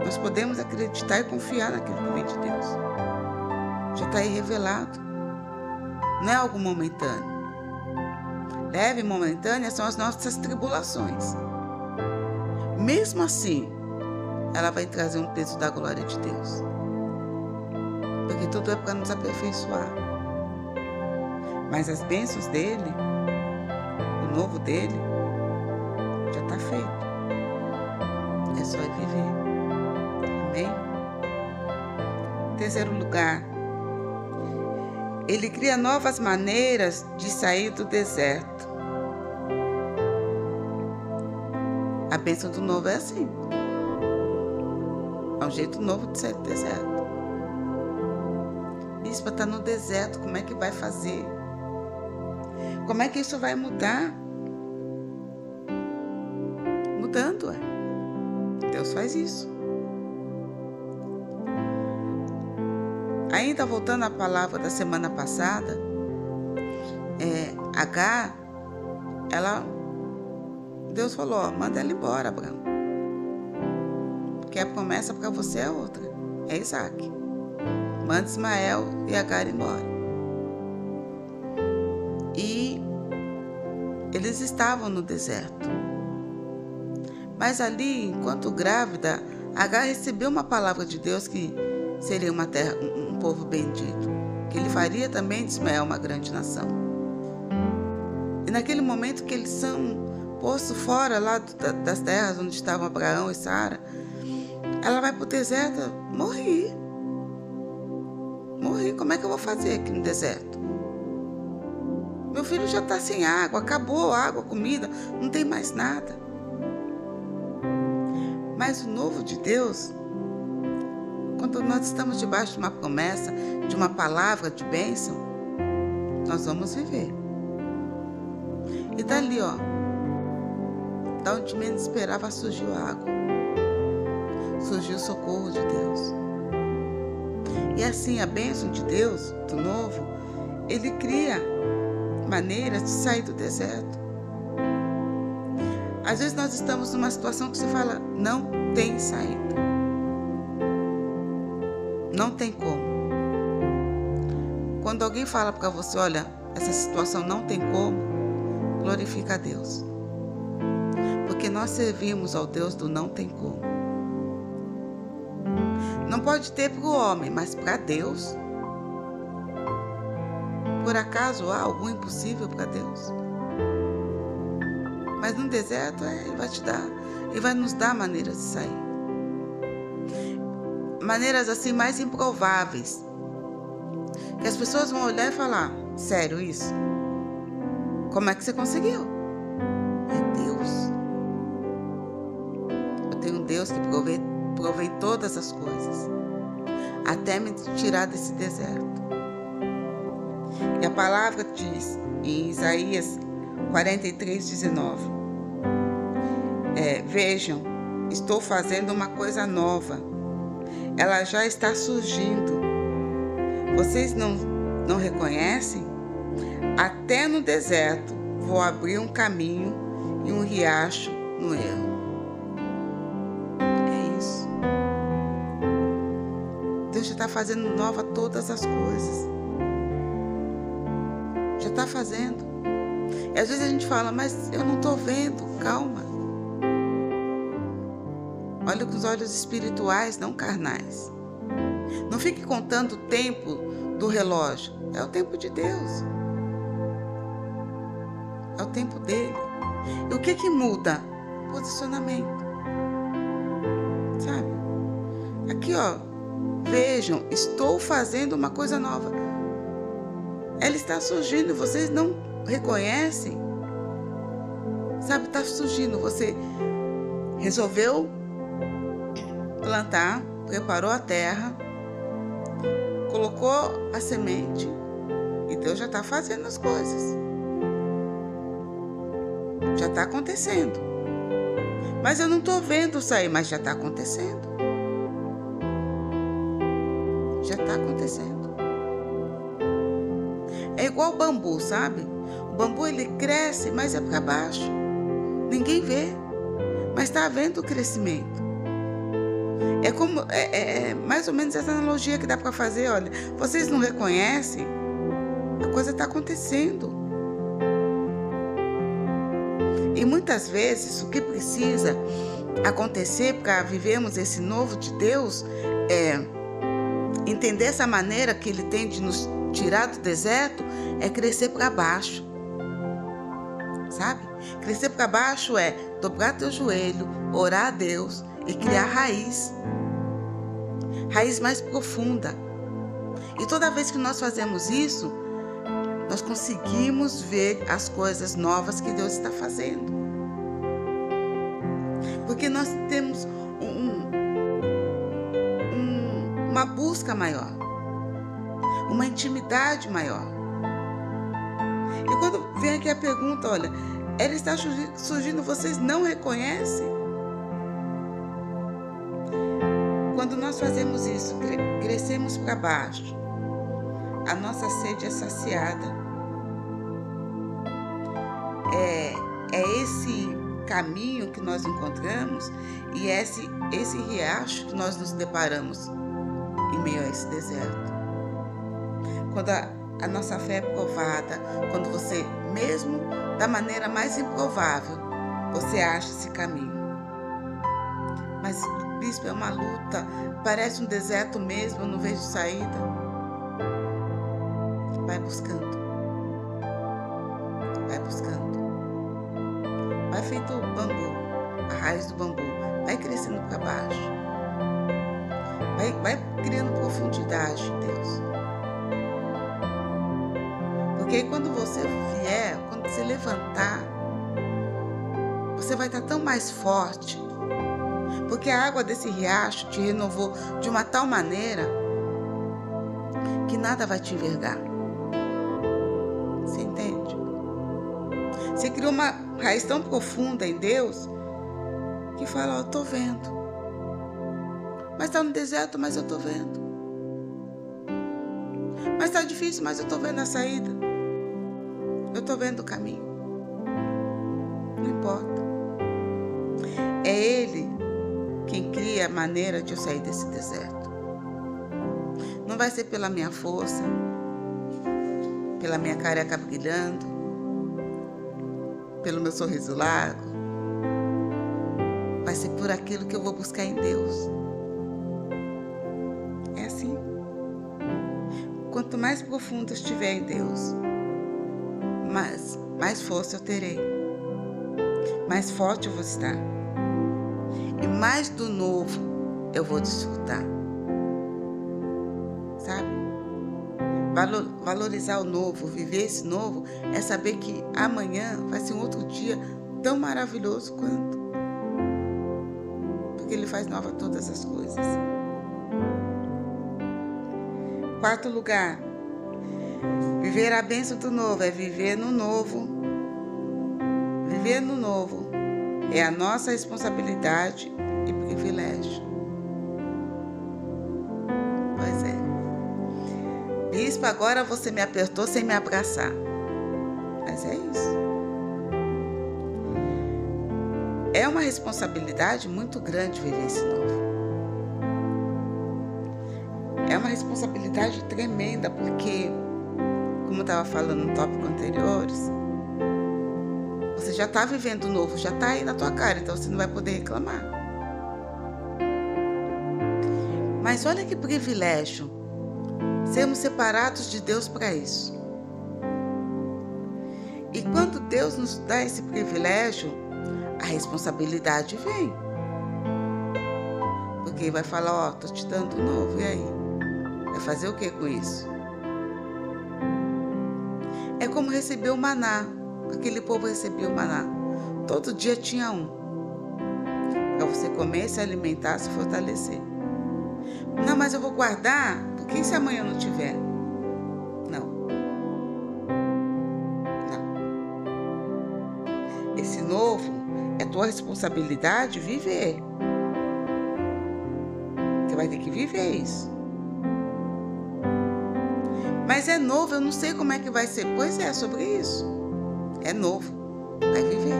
Nós podemos acreditar e confiar naquilo que vem de Deus. Já está aí revelado. Não é algo momentâneo. Leve e momentânea são as nossas tribulações. Mesmo assim, ela vai trazer um peso da glória de Deus. Porque tudo é para nos aperfeiçoar. Mas as bênçãos dele, o novo dele, já está feito. É só viver. Amém? terceiro lugar, ele cria novas maneiras de sair do deserto. A bênção do novo é assim. É um jeito novo de sair do deserto. Bispa está no deserto, como é que vai fazer? Como é que isso vai mudar? Mudando, é. Deus faz isso. Ainda voltando à palavra da semana passada, é, H, ela, Deus falou, ó, manda ela embora, Abraão. Porque a promessa para você é outra, é Isaac. Manda Ismael e Agar embora. E eles estavam no deserto. Mas ali, enquanto grávida, Agar recebeu uma palavra de Deus que seria uma terra, povo bendito, que ele faria também de Ismael uma grande nação. E naquele momento que eles são postos fora lá das terras onde estavam Abraão e Sara, ela vai para o deserto, morri. Morri, como é que eu vou fazer aqui no deserto? Meu filho já está sem água, acabou a água, comida, não tem mais nada. Mas o novo de Deus quando nós estamos debaixo de uma promessa, de uma palavra de bênção, nós vamos viver. E dali, ó, da onde menos esperava, surgiu água. Surgiu o socorro de Deus. E assim, a bênção de Deus, do novo, ele cria maneiras de sair do deserto. Às vezes nós estamos numa situação que se fala, não tem saída. Não tem como. Quando alguém fala para você, olha, essa situação não tem como, glorifica a Deus. Porque nós servimos ao Deus do não tem como. Não pode ter para o homem, mas para Deus. Por acaso há algo impossível para Deus? Mas no deserto, é, Ele vai te dar, Ele vai nos dar maneiras de sair maneiras assim mais improváveis. Que as pessoas vão olhar e falar: sério isso? Como é que você conseguiu? É Deus. Eu tenho um Deus que provê, provê todas as coisas, até me tirar desse deserto. E a palavra diz em Isaías 43, 19: é, Vejam, estou fazendo uma coisa nova ela já está surgindo. Vocês não, não reconhecem? Até no deserto vou abrir um caminho e um riacho no erro. É isso. Deus já está fazendo nova todas as coisas. Já está fazendo. E às vezes a gente fala, mas eu não estou vendo. Calma. Olha com os olhos espirituais, não carnais. Não fique contando o tempo do relógio. É o tempo de Deus. É o tempo dele. E o que que muda? Posicionamento. Sabe? Aqui, ó. Vejam, estou fazendo uma coisa nova. Ela está surgindo, vocês não reconhecem. Sabe, está surgindo. Você resolveu plantar, preparou a terra, colocou a semente e Deus já está fazendo as coisas. Já está acontecendo. Mas eu não estou vendo sair, mas já está acontecendo. Já está acontecendo. É igual o bambu, sabe? O bambu ele cresce, mas é para baixo. Ninguém vê, mas está havendo o crescimento. É como é, é, é mais ou menos essa analogia que dá para fazer. Olha, vocês não reconhecem? A coisa está acontecendo. E muitas vezes o que precisa acontecer para vivermos esse novo de Deus é entender essa maneira que Ele tem de nos tirar do deserto é crescer para baixo. Sabe? Crescer para baixo é dobrar teu joelho, orar a Deus e criar raiz. Raiz mais profunda. E toda vez que nós fazemos isso, nós conseguimos ver as coisas novas que Deus está fazendo. Porque nós temos um, um, uma busca maior, uma intimidade maior. E quando vem aqui a pergunta, olha, ela está surgindo, vocês não reconhecem? Quando nós fazemos isso, crescemos para baixo, a nossa sede é saciada. É, é esse caminho que nós encontramos e esse, esse riacho que nós nos deparamos em meio a esse deserto. Quando a, a nossa fé é provada, quando você, mesmo da maneira mais improvável, você acha esse caminho. Mas, bispo, é uma luta, parece um deserto mesmo, eu não vejo saída. Vai buscando. Vai buscando. Vai feito o bambu, a raiz do bambu. Vai crescendo para baixo. Vai, vai criando profundidade, Deus. Porque quando você vier, quando você levantar, você vai estar tão mais forte. Porque a água desse riacho te renovou de uma tal maneira que nada vai te envergar. Você entende? Você criou uma raiz tão profunda em Deus que fala: eu tô vendo. Mas está no deserto, mas eu tô vendo. Mas está difícil, mas eu tô vendo a saída. Eu estou vendo o caminho. Não importa. É Ele quem cria a maneira de eu sair desse deserto. Não vai ser pela minha força, pela minha careca brilhando, pelo meu sorriso largo. Vai ser por aquilo que eu vou buscar em Deus. É assim. Quanto mais profundo estiver em Deus, mais, mais força eu terei, mais forte eu vou estar, e mais do novo eu vou desfrutar. Sabe? Valorizar o novo, viver esse novo, é saber que amanhã vai ser um outro dia tão maravilhoso quanto. Porque Ele faz nova todas as coisas. Quarto lugar, Viver a bênção do novo é viver no novo. Viver no novo é a nossa responsabilidade e privilégio. Pois é. Bispo, agora você me apertou sem me abraçar. Mas é isso. É uma responsabilidade muito grande viver esse novo. É uma responsabilidade tremenda, porque como eu estava falando no tópico anteriores, você já está vivendo novo, já está aí na tua cara, então você não vai poder reclamar. Mas olha que privilégio sermos separados de Deus para isso. E quando Deus nos dá esse privilégio, a responsabilidade vem. Porque vai falar, ó, oh, tô te dando novo, e aí? Vai fazer o que com isso? É como receber o maná. Aquele povo recebia o maná. Todo dia tinha um. Para você comer, se alimentar, se fortalecer. Não, mas eu vou guardar, porque se amanhã não tiver? Não. Não. Esse novo é tua responsabilidade viver. Você vai ter que viver isso. Mas é novo, eu não sei como é que vai ser. Pois é, sobre isso. É novo. Vai viver.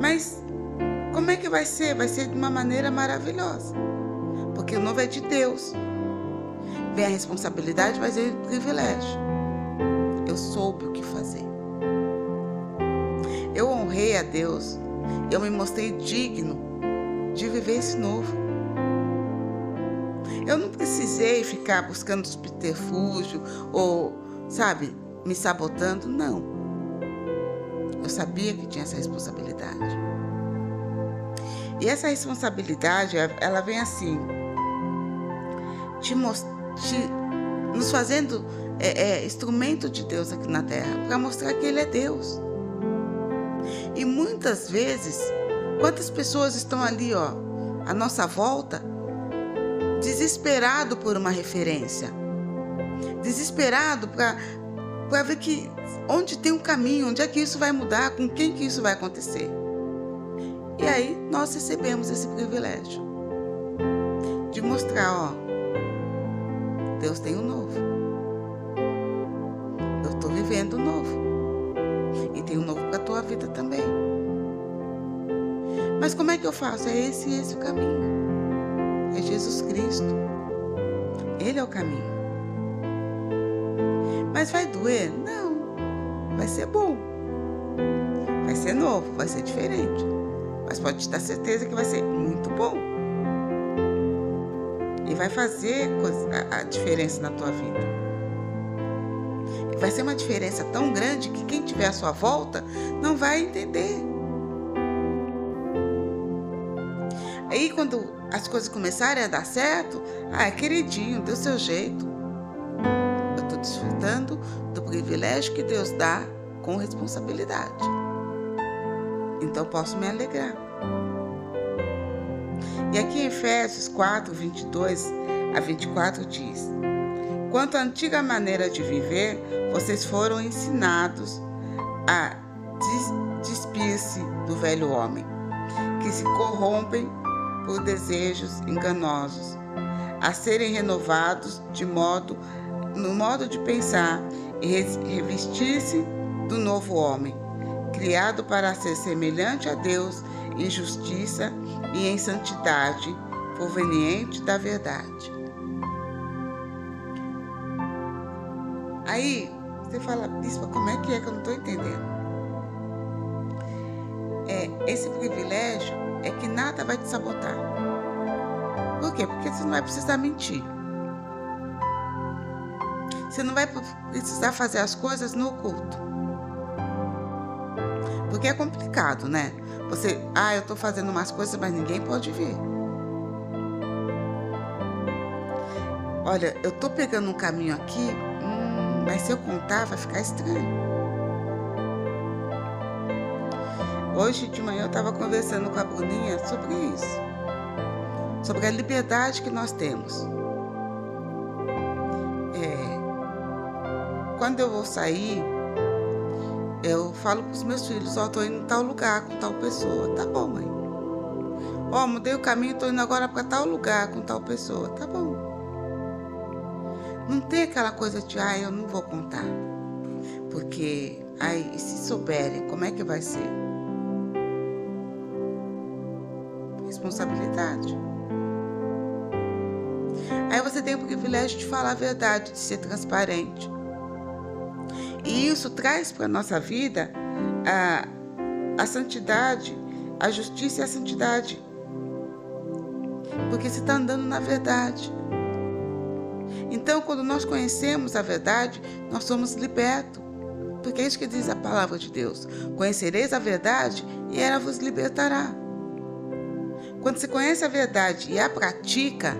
Mas como é que vai ser? Vai ser de uma maneira maravilhosa. Porque o novo é de Deus. Vem a responsabilidade, mas é o privilégio. Eu soube o que fazer. Eu honrei a Deus. Eu me mostrei digno de viver esse novo. Eu não precisei ficar buscando subterfúgio ou, sabe, me sabotando, não. Eu sabia que tinha essa responsabilidade. E essa responsabilidade, ela vem assim. te, te nos fazendo é, é, instrumento de Deus aqui na terra, para mostrar que Ele é Deus. E muitas vezes, quantas pessoas estão ali, ó, à nossa volta, desesperado por uma referência, desesperado para ver que onde tem um caminho, onde é que isso vai mudar, com quem que isso vai acontecer. E aí nós recebemos esse privilégio de mostrar, ó, Deus tem um novo. Eu estou vivendo um novo. E tem um novo para a tua vida também. Mas como é que eu faço? É esse e esse o caminho. É Jesus Cristo. Ele é o caminho. Mas vai doer? Não. Vai ser bom. Vai ser novo, vai ser diferente. Mas pode te dar certeza que vai ser muito bom. E vai fazer a diferença na tua vida. Vai ser uma diferença tão grande que quem tiver à sua volta não vai entender. Aí quando as coisas começarem a dar certo, ah, queridinho, deu seu jeito. Desfrutando do privilégio que Deus dá com responsabilidade então posso me alegrar. E aqui em Efésios 4, 22 a 24 diz: Quanto à antiga maneira de viver, vocês foram ensinados a despir-se do velho homem, que se corrompem por desejos enganosos, a serem renovados de modo no modo de pensar e revestir-se do novo homem criado para ser semelhante a Deus em justiça e em santidade, proveniente da verdade. Aí você fala, bispa, como é que é que eu não estou entendendo? É, esse privilégio é que nada vai te sabotar. Por quê? Porque você não vai precisar mentir. Você não vai precisar fazer as coisas no oculto. Porque é complicado, né? Você, ah, eu tô fazendo umas coisas, mas ninguém pode ver. Olha, eu tô pegando um caminho aqui, hum, mas se eu contar vai ficar estranho. Hoje de manhã eu estava conversando com a Bruninha sobre isso, sobre a liberdade que nós temos. Quando eu vou sair, eu falo para os meus filhos, ó, oh, tô indo em tal lugar com tal pessoa. Tá bom, mãe. Ó, oh, mudei o caminho, tô indo agora para tal lugar com tal pessoa. Tá bom. Não tem aquela coisa de, ah, eu não vou contar. Porque, ai, se souberem, como é que vai ser? Responsabilidade. Aí você tem o privilégio de falar a verdade, de ser transparente. E isso traz para a nossa vida a, a santidade, a justiça e a santidade. Porque você está andando na verdade. Então, quando nós conhecemos a verdade, nós somos libertos. Porque é isso que diz a palavra de Deus: Conhecereis a verdade e ela vos libertará. Quando você conhece a verdade e a pratica,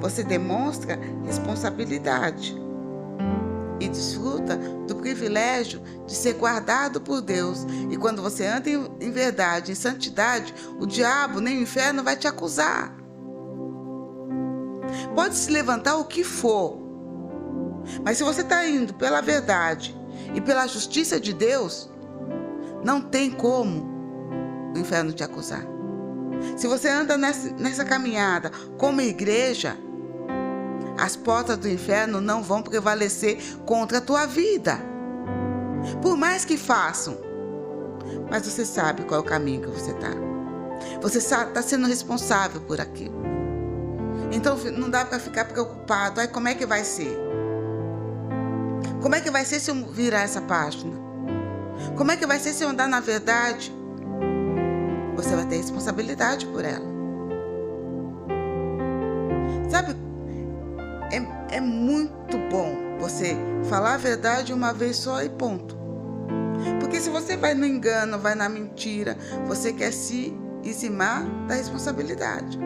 você demonstra responsabilidade e desfruta do privilégio de ser guardado por Deus. E quando você anda em verdade, em santidade, o diabo nem o inferno vai te acusar. Pode se levantar o que for, mas se você está indo pela verdade e pela justiça de Deus, não tem como o inferno te acusar. Se você anda nessa, nessa caminhada como igreja, as portas do inferno não vão prevalecer contra a tua vida. Por mais que façam. Mas você sabe qual é o caminho que você está. Você está sendo responsável por aquilo. Então não dá para ficar preocupado. Ai, como é que vai ser? Como é que vai ser se eu virar essa página? Como é que vai ser se eu andar na verdade? Você vai ter responsabilidade por ela. Sabe falar a verdade uma vez só e ponto. Porque se você vai no engano, vai na mentira, você quer se eximar da responsabilidade.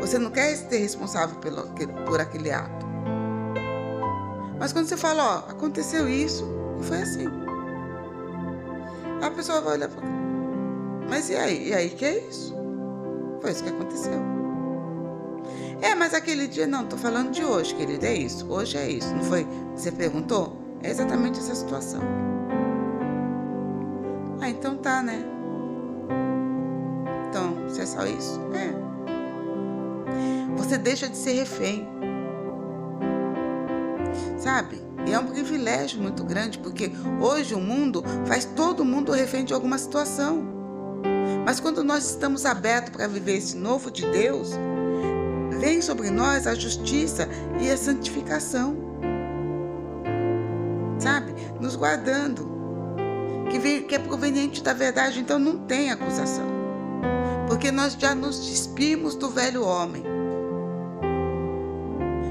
Você não quer ser responsável pelo, por aquele ato. Mas quando você fala, ó, aconteceu isso, e foi assim. A pessoa vai olhar para mas e aí? E aí que é isso? Foi isso que aconteceu. É, mas aquele dia não, tô falando de hoje, querido, é isso. Hoje é isso. Não foi? Você perguntou? É exatamente essa situação. Ah, então tá, né? Então, se é só isso? É. Você deixa de ser refém. Sabe? E é um privilégio muito grande, porque hoje o mundo faz todo mundo refém de alguma situação. Mas quando nós estamos abertos para viver esse novo de Deus, vem sobre nós a justiça e a santificação. Sabe? Nos guardando. Que, vem, que é proveniente da verdade, então não tem acusação. Porque nós já nos despimos do velho homem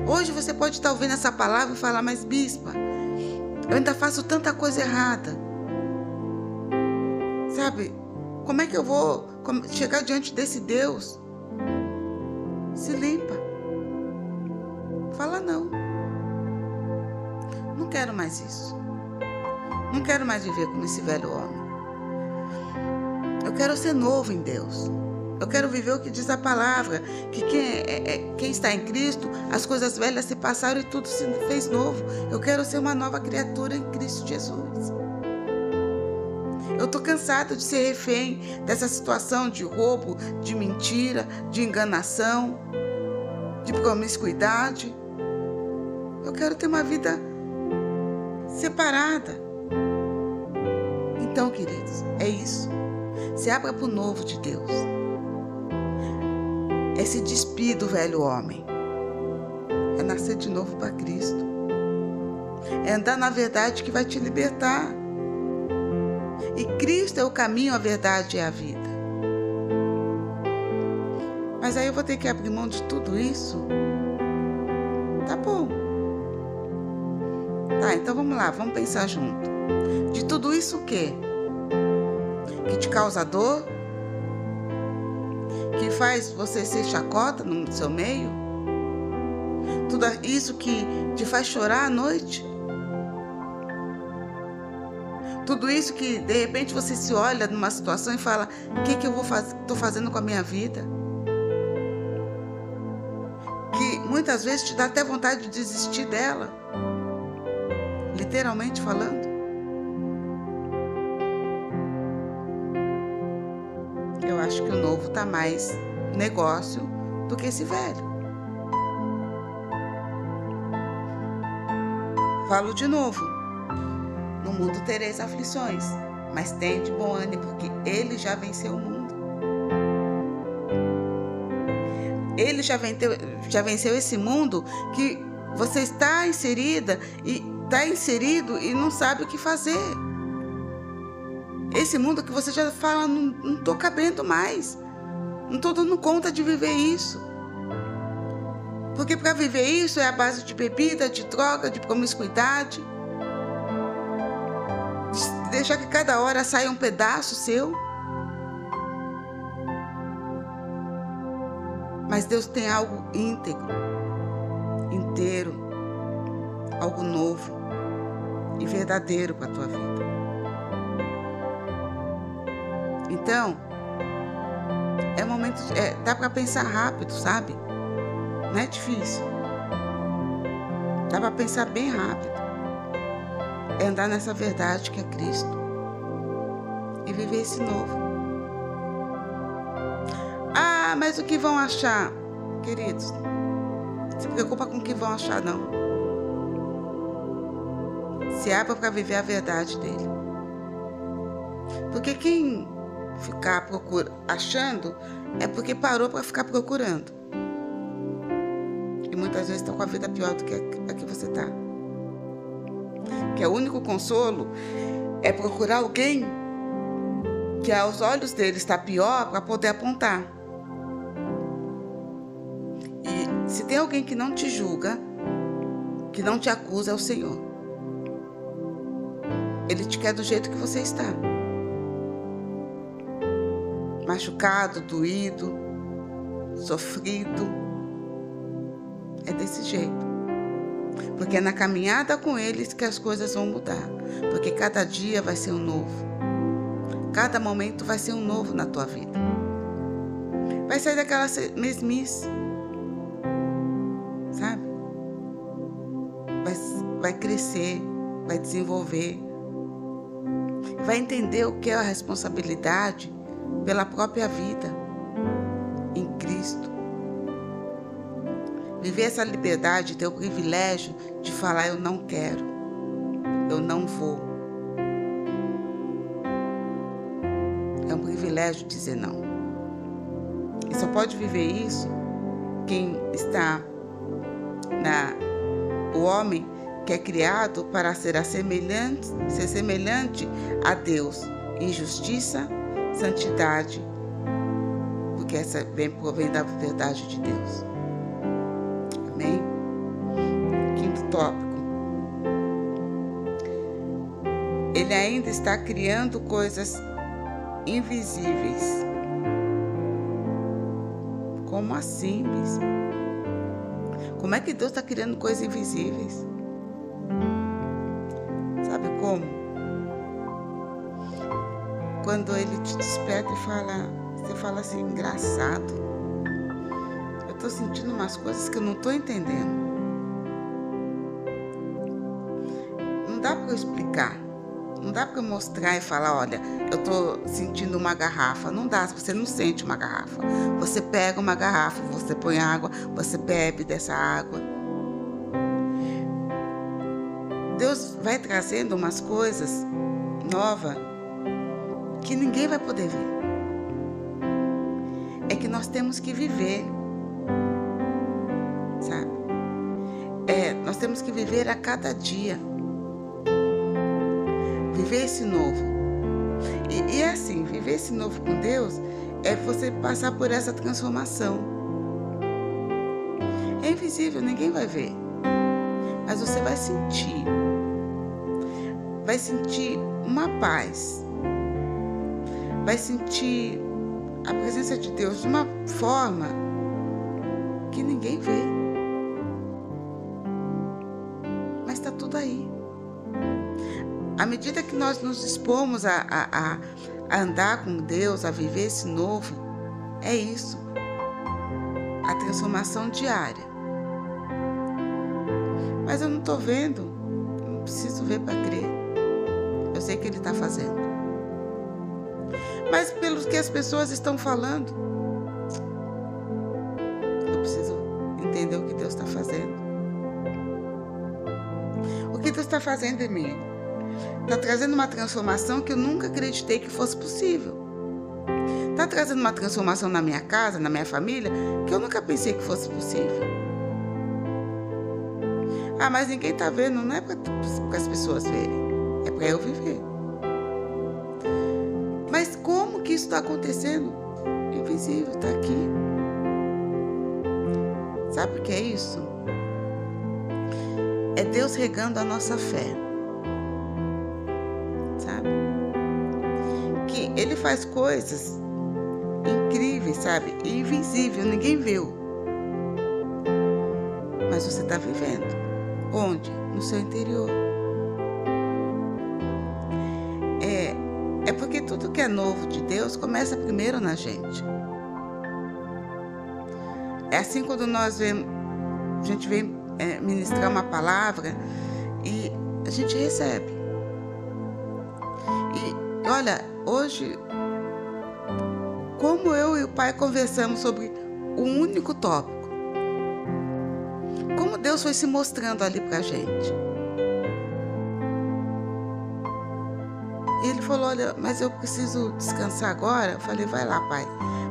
Hoje você pode estar ouvindo essa palavra e falar, mas bispa, eu ainda faço tanta coisa errada. Sabe? Como é que eu vou chegar diante desse Deus? Se limpa. Fala não. Não quero mais isso. Não quero mais viver como esse velho homem. Eu quero ser novo em Deus. Eu quero viver o que diz a palavra, que quem, é, é, quem está em Cristo, as coisas velhas se passaram e tudo se fez novo. Eu quero ser uma nova criatura em Cristo Jesus. Eu estou cansado de ser refém dessa situação de roubo, de mentira, de enganação, de promiscuidade. Eu quero ter uma vida separada. Então, queridos, é isso. Se abra para o novo de Deus é se despir do velho homem, é nascer de novo para Cristo, é andar na verdade que vai te libertar. E Cristo é o caminho, a verdade e a vida. Mas aí eu vou ter que abrir mão de tudo isso? Tá bom. Tá, então vamos lá, vamos pensar junto. De tudo isso o quê? Que te causa dor, que faz você ser chacota no seu meio? Tudo isso que te faz chorar à noite? Tudo isso que de repente você se olha numa situação e fala: o que, que eu vou faz, estou fazendo com a minha vida? Que muitas vezes te dá até vontade de desistir dela, literalmente falando. eu acho que o novo está mais negócio do que esse velho. Falo de novo. No mundo tereis aflições, mas tem de bom ânimo, porque ele já venceu o mundo. Ele já venceu, já venceu esse mundo que você está inserida e está inserido e não sabe o que fazer. Esse mundo que você já fala, não estou cabendo mais. Não estou dando conta de viver isso. Porque para viver isso é a base de bebida, de droga, de promiscuidade. De deixar que cada hora saia um pedaço seu. Mas Deus tem algo íntegro, inteiro, algo novo e verdadeiro para a tua vida. Então, é momento, é, dá para pensar rápido, sabe? Não é difícil. Dá para pensar bem rápido. É andar nessa verdade que é Cristo e viver esse novo. Ah, mas o que vão achar, queridos? Se preocupa com o que vão achar, não. Se abra para viver a verdade dele. Porque quem ficar procura, achando, é porque parou para ficar procurando. E muitas vezes está com a vida pior do que a que você está. Que é o único consolo é procurar alguém que aos olhos dele está pior para poder apontar. E se tem alguém que não te julga, que não te acusa, é o Senhor. Ele te quer do jeito que você está machucado, doído, sofrido. É desse jeito. Porque é na caminhada com eles que as coisas vão mudar. Porque cada dia vai ser um novo. Cada momento vai ser um novo na tua vida. Vai sair daquela mesmice. Sabe? Vai, vai crescer, vai desenvolver. Vai entender o que é a responsabilidade pela própria vida em Cristo. Viver essa liberdade, ter o privilégio de falar: eu não quero, eu não vou. É um privilégio dizer não. E só pode viver isso quem está na o homem que é criado para ser semelhante, ser semelhante a Deus em justiça, santidade, porque essa vem provém da verdade de Deus. Ele ainda está criando coisas invisíveis. Como assim, bispo? Como é que Deus está criando coisas invisíveis? Sabe como? Quando Ele te desperta e fala, você fala assim, engraçado. Eu estou sentindo umas coisas que eu não estou entendendo. Para eu explicar. Não dá para mostrar e falar, olha, eu estou sentindo uma garrafa. Não dá, você não sente uma garrafa. Você pega uma garrafa, você põe água, você bebe dessa água. Deus vai trazendo umas coisas novas que ninguém vai poder ver. É que nós temos que viver, sabe? É, nós temos que viver a cada dia viver esse novo. E, e é assim, viver esse novo com Deus é você passar por essa transformação. É invisível, ninguém vai ver. Mas você vai sentir. Vai sentir uma paz. Vai sentir a presença de Deus de uma forma que ninguém vê. Medida que nós nos dispomos a, a, a andar com Deus, a viver esse novo, é isso. A transformação diária. Mas eu não estou vendo, não preciso ver para crer. Eu sei que Ele está fazendo. Mas pelo que as pessoas estão falando, eu preciso entender o que Deus está fazendo. O que Deus está fazendo em mim? Está trazendo uma transformação que eu nunca acreditei que fosse possível. Está trazendo uma transformação na minha casa, na minha família, que eu nunca pensei que fosse possível. Ah, mas ninguém está vendo, não é para as pessoas verem, é para eu viver. Mas como que isso está acontecendo? Invisível, está aqui. Sabe o que é isso? É Deus regando a nossa fé. Ele faz coisas incríveis, sabe? Invisível, ninguém viu. Mas você está vivendo. Onde? No seu interior. É, é porque tudo que é novo de Deus começa primeiro na gente. É assim quando nós vemos, a gente vem é, ministrar uma palavra e a gente recebe. E olha, Hoje, como eu e o Pai conversamos sobre um único tópico, como Deus foi se mostrando ali para a gente. E ele falou: Olha, mas eu preciso descansar agora. Eu falei: Vai lá, Pai.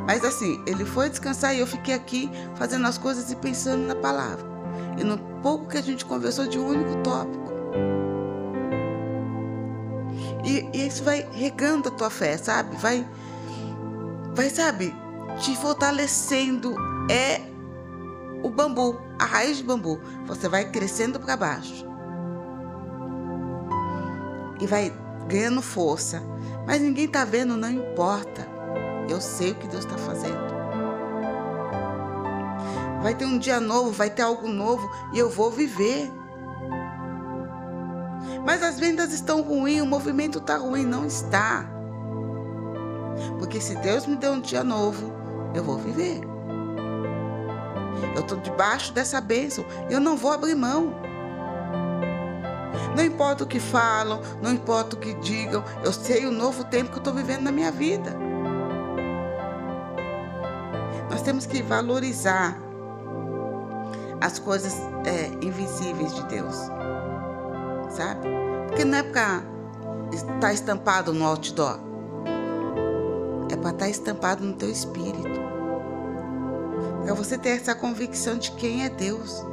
Mas assim, ele foi descansar e eu fiquei aqui fazendo as coisas e pensando na palavra. E no pouco que a gente conversou de um único tópico. E, e isso vai regando a tua fé, sabe? Vai, vai, sabe, te fortalecendo. É o bambu, a raiz de bambu. Você vai crescendo para baixo. E vai ganhando força. Mas ninguém tá vendo, não importa. Eu sei o que Deus está fazendo. vai ter um dia novo, vai ter algo novo e eu vou viver. Mas as vendas estão ruins, o movimento está ruim, não está. Porque se Deus me deu um dia novo, eu vou viver. Eu estou debaixo dessa bênção, eu não vou abrir mão. Não importa o que falam, não importa o que digam, eu sei o novo tempo que eu estou vivendo na minha vida. Nós temos que valorizar as coisas é, invisíveis de Deus, sabe? Porque não é para estar tá estampado no outdoor, é para estar tá estampado no teu espírito, para você ter essa convicção de quem é Deus.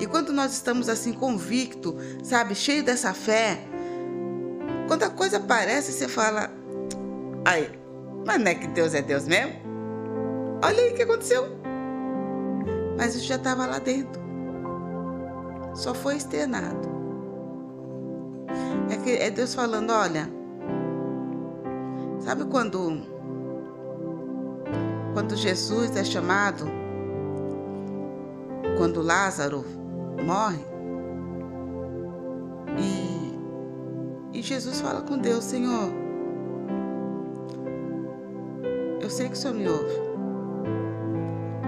E quando nós estamos assim convicto, sabe, cheio dessa fé, quando a coisa aparece, você fala, ai, mas não é que Deus é Deus mesmo? Olha aí o que aconteceu. Mas isso já estava lá dentro. Só foi externado. É, que, é Deus falando, olha, sabe quando quando Jesus é chamado, quando Lázaro morre, e, e Jesus fala com Deus, Senhor, eu sei que o Senhor me ouve.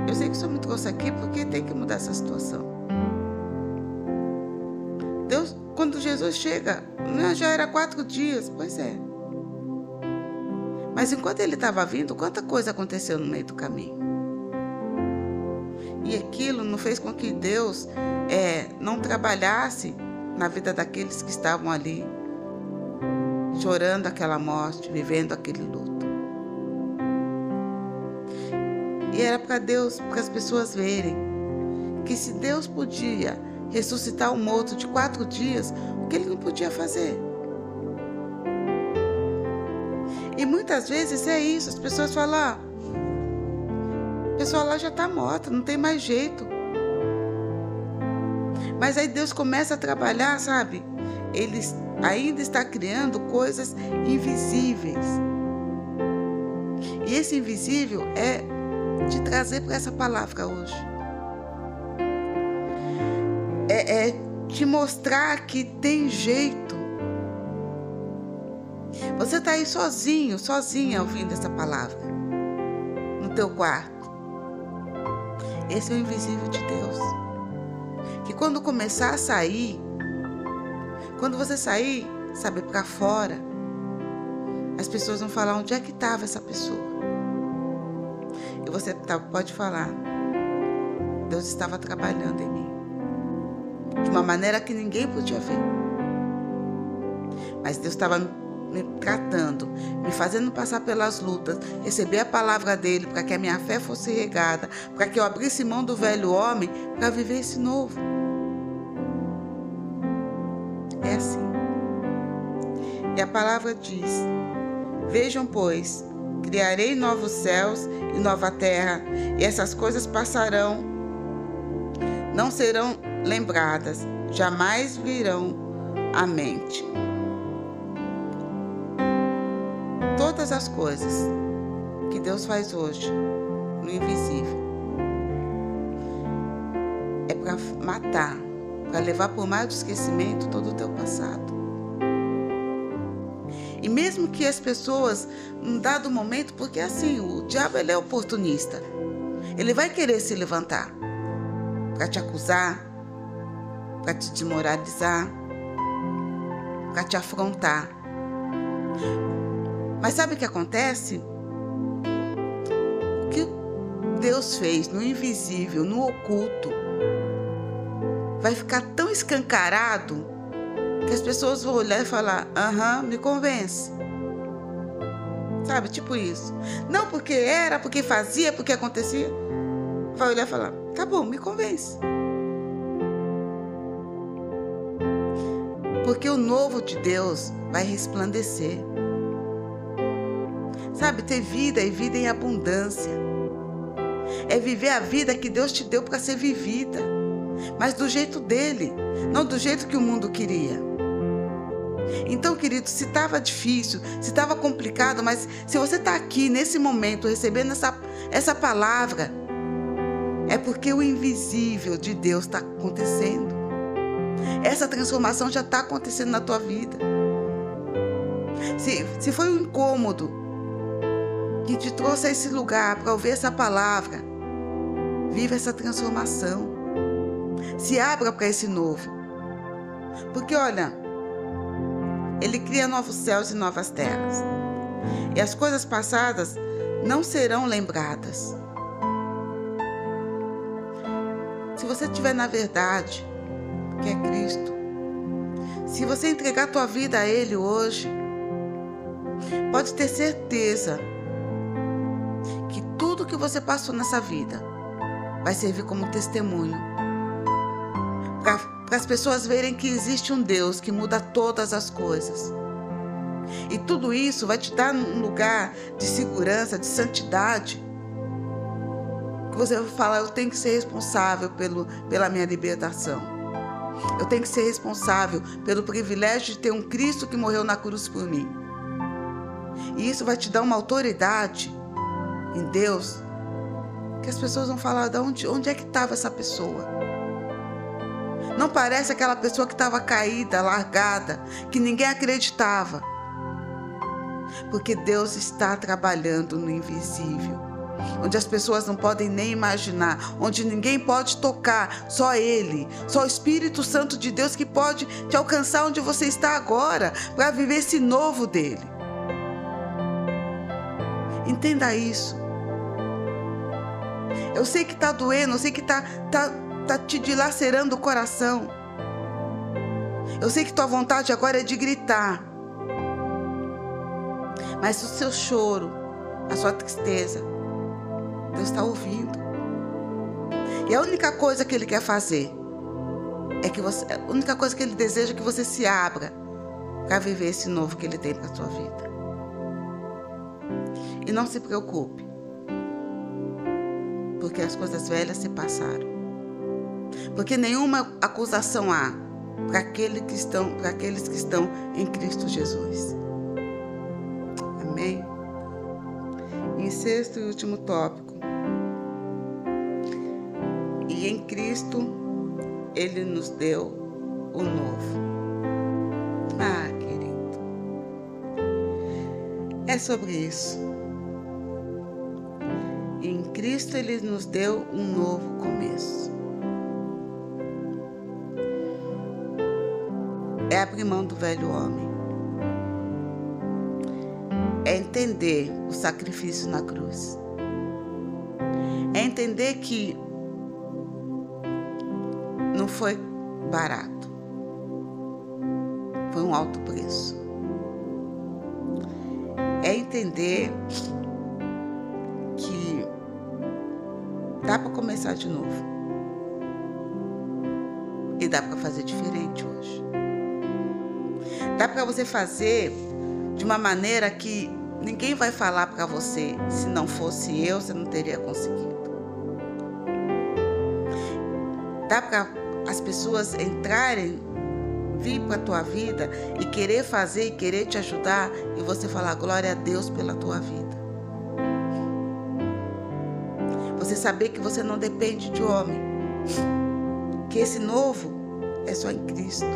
Eu sei que o Senhor me trouxe aqui porque tem que mudar essa situação. Jesus chega, né, já era quatro dias, pois é. Mas enquanto ele estava vindo, quanta coisa aconteceu no meio do caminho. E aquilo não fez com que Deus é, não trabalhasse na vida daqueles que estavam ali, chorando aquela morte, vivendo aquele luto. E era para Deus, para as pessoas verem que se Deus podia ressuscitar um morto de quatro dias, o que ele não podia fazer? E muitas vezes é isso, as pessoas falam, ah, a pessoa lá já está morta, não tem mais jeito. Mas aí Deus começa a trabalhar, sabe? Ele ainda está criando coisas invisíveis. E esse invisível é te trazer para essa palavra hoje. É, é te mostrar que tem jeito. Você está aí sozinho, sozinha ouvindo essa palavra, no teu quarto. Esse é o invisível de Deus. Que quando começar a sair, quando você sair, sabe, para fora, as pessoas vão falar onde é que estava essa pessoa. E você tá, pode falar: Deus estava trabalhando em mim. De uma maneira que ninguém podia ver. Mas Deus estava me tratando, me fazendo passar pelas lutas, receber a palavra dele para que a minha fé fosse regada, para que eu abrisse mão do velho homem para viver esse novo. É assim. E a palavra diz: Vejam, pois, criarei novos céus e nova terra, e essas coisas passarão, não serão lembradas, jamais virão à mente. Todas as coisas que Deus faz hoje no invisível é para matar, para levar por mais do esquecimento todo o teu passado. E mesmo que as pessoas, num dado momento, porque assim, o diabo ele é oportunista. Ele vai querer se levantar para te acusar, para te desmoralizar, para te afrontar. Mas sabe o que acontece? O que Deus fez no invisível, no oculto, vai ficar tão escancarado que as pessoas vão olhar e falar: aham, me convence. Sabe, tipo isso. Não porque era, porque fazia, porque acontecia. Vai olhar e falar: tá bom, me convence. Porque o novo de Deus vai resplandecer. Sabe, ter vida e vida em abundância. É viver a vida que Deus te deu para ser vivida, mas do jeito dele, não do jeito que o mundo queria. Então, querido, se estava difícil, se estava complicado, mas se você está aqui nesse momento recebendo essa, essa palavra, É porque o invisível de Deus está acontecendo. Essa transformação já está acontecendo na tua vida. Se, se foi um incômodo que te trouxe a esse lugar para ouvir essa palavra, viva essa transformação. Se abra para esse novo. Porque olha, ele cria novos céus e novas terras. E as coisas passadas não serão lembradas. Você tiver na verdade, que é Cristo, se você entregar tua vida a Ele hoje, pode ter certeza que tudo que você passou nessa vida vai servir como testemunho para as pessoas verem que existe um Deus que muda todas as coisas. E tudo isso vai te dar um lugar de segurança, de santidade. Que você vai falar, eu tenho que ser responsável pelo, pela minha libertação. Eu tenho que ser responsável pelo privilégio de ter um Cristo que morreu na cruz por mim. E isso vai te dar uma autoridade em Deus que as pessoas vão falar de onde, onde é que estava essa pessoa. Não parece aquela pessoa que estava caída, largada, que ninguém acreditava. Porque Deus está trabalhando no invisível, onde as pessoas não podem nem imaginar, onde ninguém pode tocar, só Ele, só o Espírito Santo de Deus que pode te alcançar onde você está agora, para viver esse novo dele. Entenda isso. Eu sei que está doendo, eu sei que está tá, tá te dilacerando o coração. Eu sei que tua vontade agora é de gritar. Mas o seu choro, a sua tristeza, Deus está ouvindo. E a única coisa que Ele quer fazer é que você, a única coisa que Ele deseja é que você se abra para viver esse novo que Ele tem para a sua vida. E não se preocupe, porque as coisas velhas se passaram. Porque nenhuma acusação há para aqueles que estão, para aqueles que estão em Cristo Jesus. Amém. Em sexto e último tópico. E em Cristo ele nos deu o novo. Ah, querido. É sobre isso. Em Cristo ele nos deu um novo começo. É abrir mão do velho homem. É entender o sacrifício na cruz. É entender que foi barato. Foi um alto preço. É entender Dá para começar de novo. E dá para fazer diferente hoje. Dá para você fazer de uma maneira que ninguém vai falar para você. Se não fosse eu, você não teria conseguido. Dá para as pessoas entrarem, vir para a tua vida e querer fazer e querer te ajudar e você falar glória a Deus pela tua vida. Você saber que você não depende de homem. Que esse novo é só em Cristo.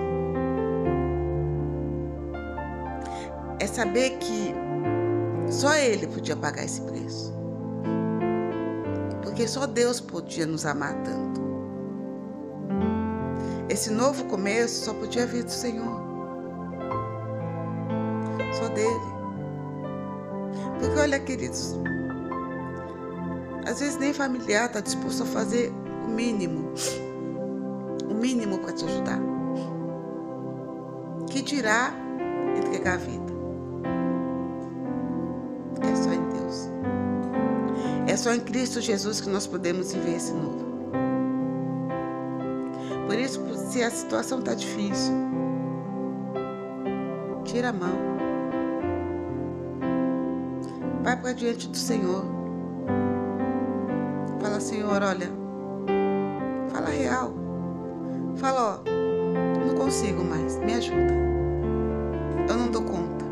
É saber que só Ele podia pagar esse preço. Porque só Deus podia nos amar tanto. Esse novo começo só podia vir do Senhor. Só dele. Porque olha, queridos, às vezes nem familiar está disposto a fazer o mínimo. O mínimo para te ajudar. Que dirá entregar a vida? É só em Deus. É só em Cristo Jesus que nós podemos viver esse novo. Se a situação está difícil, tira a mão. Vai para diante do Senhor. Senhor, olha, fala real. Fala, ó, não consigo mais, me ajuda. Eu não dou conta.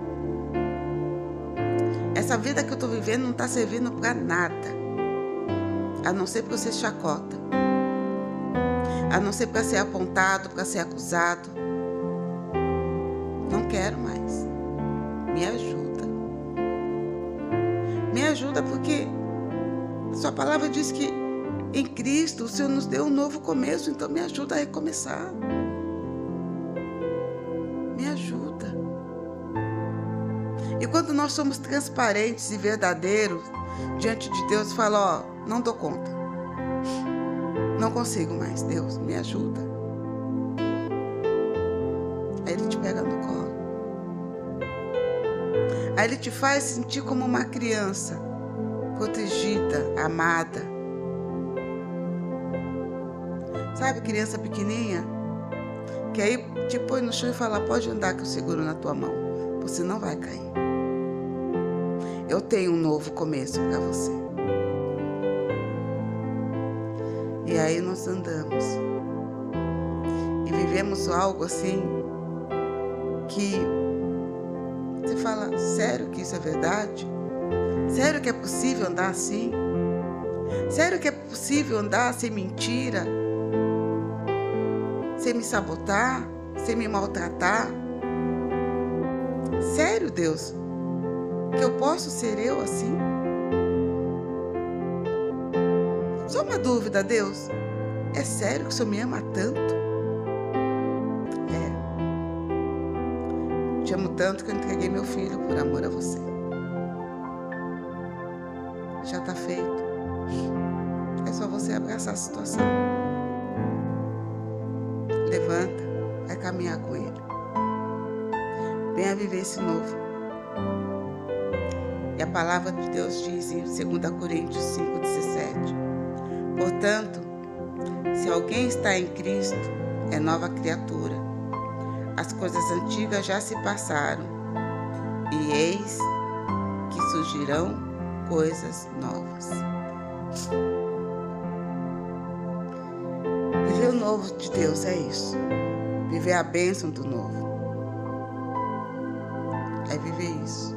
Essa vida que eu tô vivendo não tá servindo para nada. a não ser para ser chacota, a não ser para ser apontado, para ser acusado. Não quero mais. Me ajuda. Me ajuda porque Sua palavra diz que em Cristo o Senhor nos deu um novo começo, então me ajuda a recomeçar. Me ajuda. E quando nós somos transparentes e verdadeiros diante de Deus, fala, ó, não dou conta. Consigo mais, Deus, me ajuda. Aí ele te pega no colo. Aí ele te faz sentir como uma criança, protegida, amada. Sabe, criança pequenininha? Que aí te põe no chão e fala: pode andar que eu seguro na tua mão. Você não vai cair. Eu tenho um novo começo para você. Aí nós andamos. E vivemos algo assim que você fala, sério que isso é verdade? Sério que é possível andar assim? Sério que é possível andar sem mentira? Sem me sabotar? Sem me maltratar? Sério, Deus? Que eu posso ser eu assim? Dúvida, Deus. É sério que o Senhor me ama tanto? É. Te amo tanto que eu entreguei meu filho por amor a você. Já está feito. É só você abraçar a situação. Levanta, vai caminhar com ele. Venha viver esse novo. E a palavra de Deus diz em 2 Coríntios 5,17: Portanto, se alguém está em Cristo, é nova criatura. As coisas antigas já se passaram, e eis que surgirão coisas novas. Viver o novo de Deus é isso. Viver a bênção do novo. É viver isso.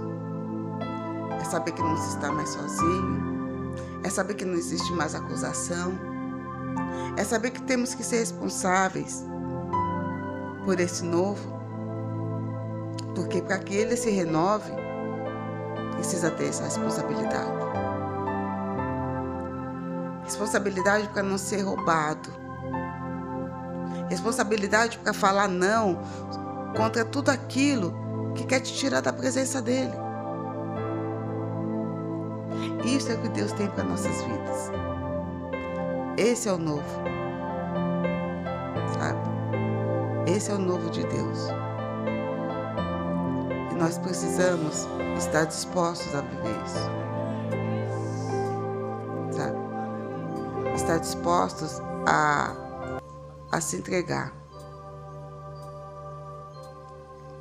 É saber que não se está mais sozinho é saber que não existe mais acusação, é saber que temos que ser responsáveis por esse novo, porque para que ele se renove, precisa ter essa responsabilidade. Responsabilidade para não ser roubado. Responsabilidade para falar não contra tudo aquilo que quer te tirar da presença dele. Isso é o que Deus tem para nossas vidas. Esse é o novo. Sabe? Esse é o novo de Deus. E nós precisamos estar dispostos a viver isso. Sabe? Estar dispostos a, a se entregar.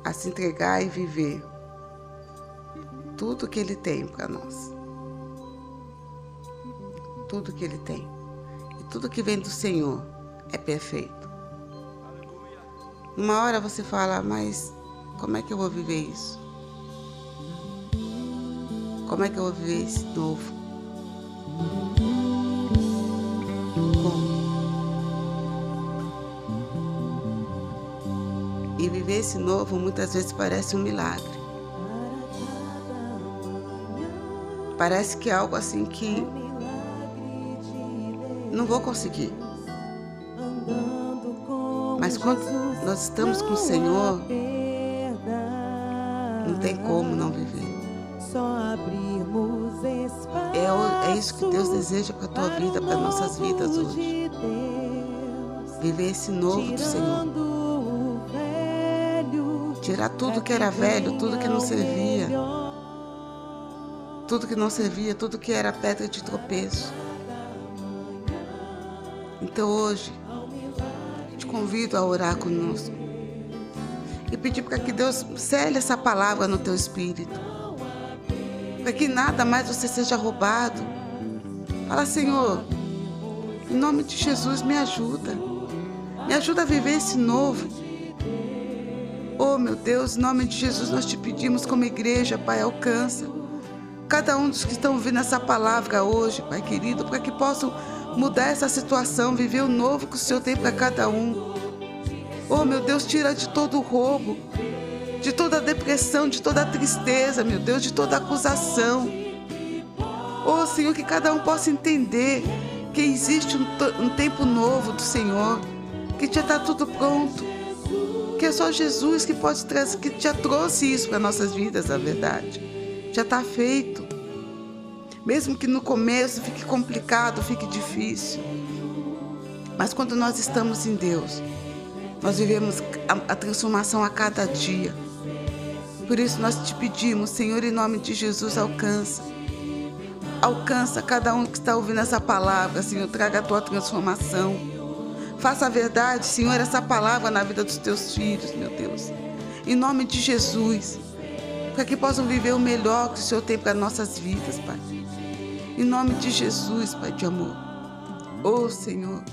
A se entregar e viver tudo que Ele tem para nós tudo que Ele tem. E tudo que vem do Senhor é perfeito. Uma hora você fala, mas como é que eu vou viver isso? Como é que eu vou viver esse novo? Como? E viver esse novo muitas vezes parece um milagre. Parece que é algo assim que não vou conseguir. Mas quando nós estamos com o Senhor, não tem como não viver. É, é isso que Deus deseja para a tua vida, para nossas vidas hoje. Viver esse novo do Senhor. Tirar tudo que era velho, tudo que não servia. Tudo que não servia, tudo que era pedra de tropeço. Então hoje, te convido a orar conosco e pedir para que Deus cele essa palavra no teu espírito, para que nada mais você seja roubado. Fala, Senhor, em nome de Jesus, me ajuda, me ajuda a viver esse novo. Oh, meu Deus, em nome de Jesus, nós te pedimos como igreja, Pai, alcança cada um dos que estão ouvindo essa palavra hoje, Pai querido, para que possam mudar essa situação, viver o novo que o Senhor tem para cada um. Oh, meu Deus, tira de todo o roubo, de toda a depressão, de toda a tristeza, meu Deus, de toda a acusação. Oh, Senhor, que cada um possa entender que existe um, um tempo novo do Senhor, que já está tudo pronto, que é só Jesus que pode trazer, que já trouxe isso para nossas vidas, na verdade. Já está feito. Mesmo que no começo fique complicado, fique difícil. Mas quando nós estamos em Deus, nós vivemos a, a transformação a cada dia. Por isso nós te pedimos, Senhor, em nome de Jesus, alcança. Alcança cada um que está ouvindo essa palavra, Senhor, traga a tua transformação. Faça a verdade, Senhor, essa palavra na vida dos teus filhos, meu Deus. Em nome de Jesus, para que possam viver o melhor que o Senhor tem para nossas vidas, Pai. Em nome de Jesus, Pai de amor. Oh, Senhor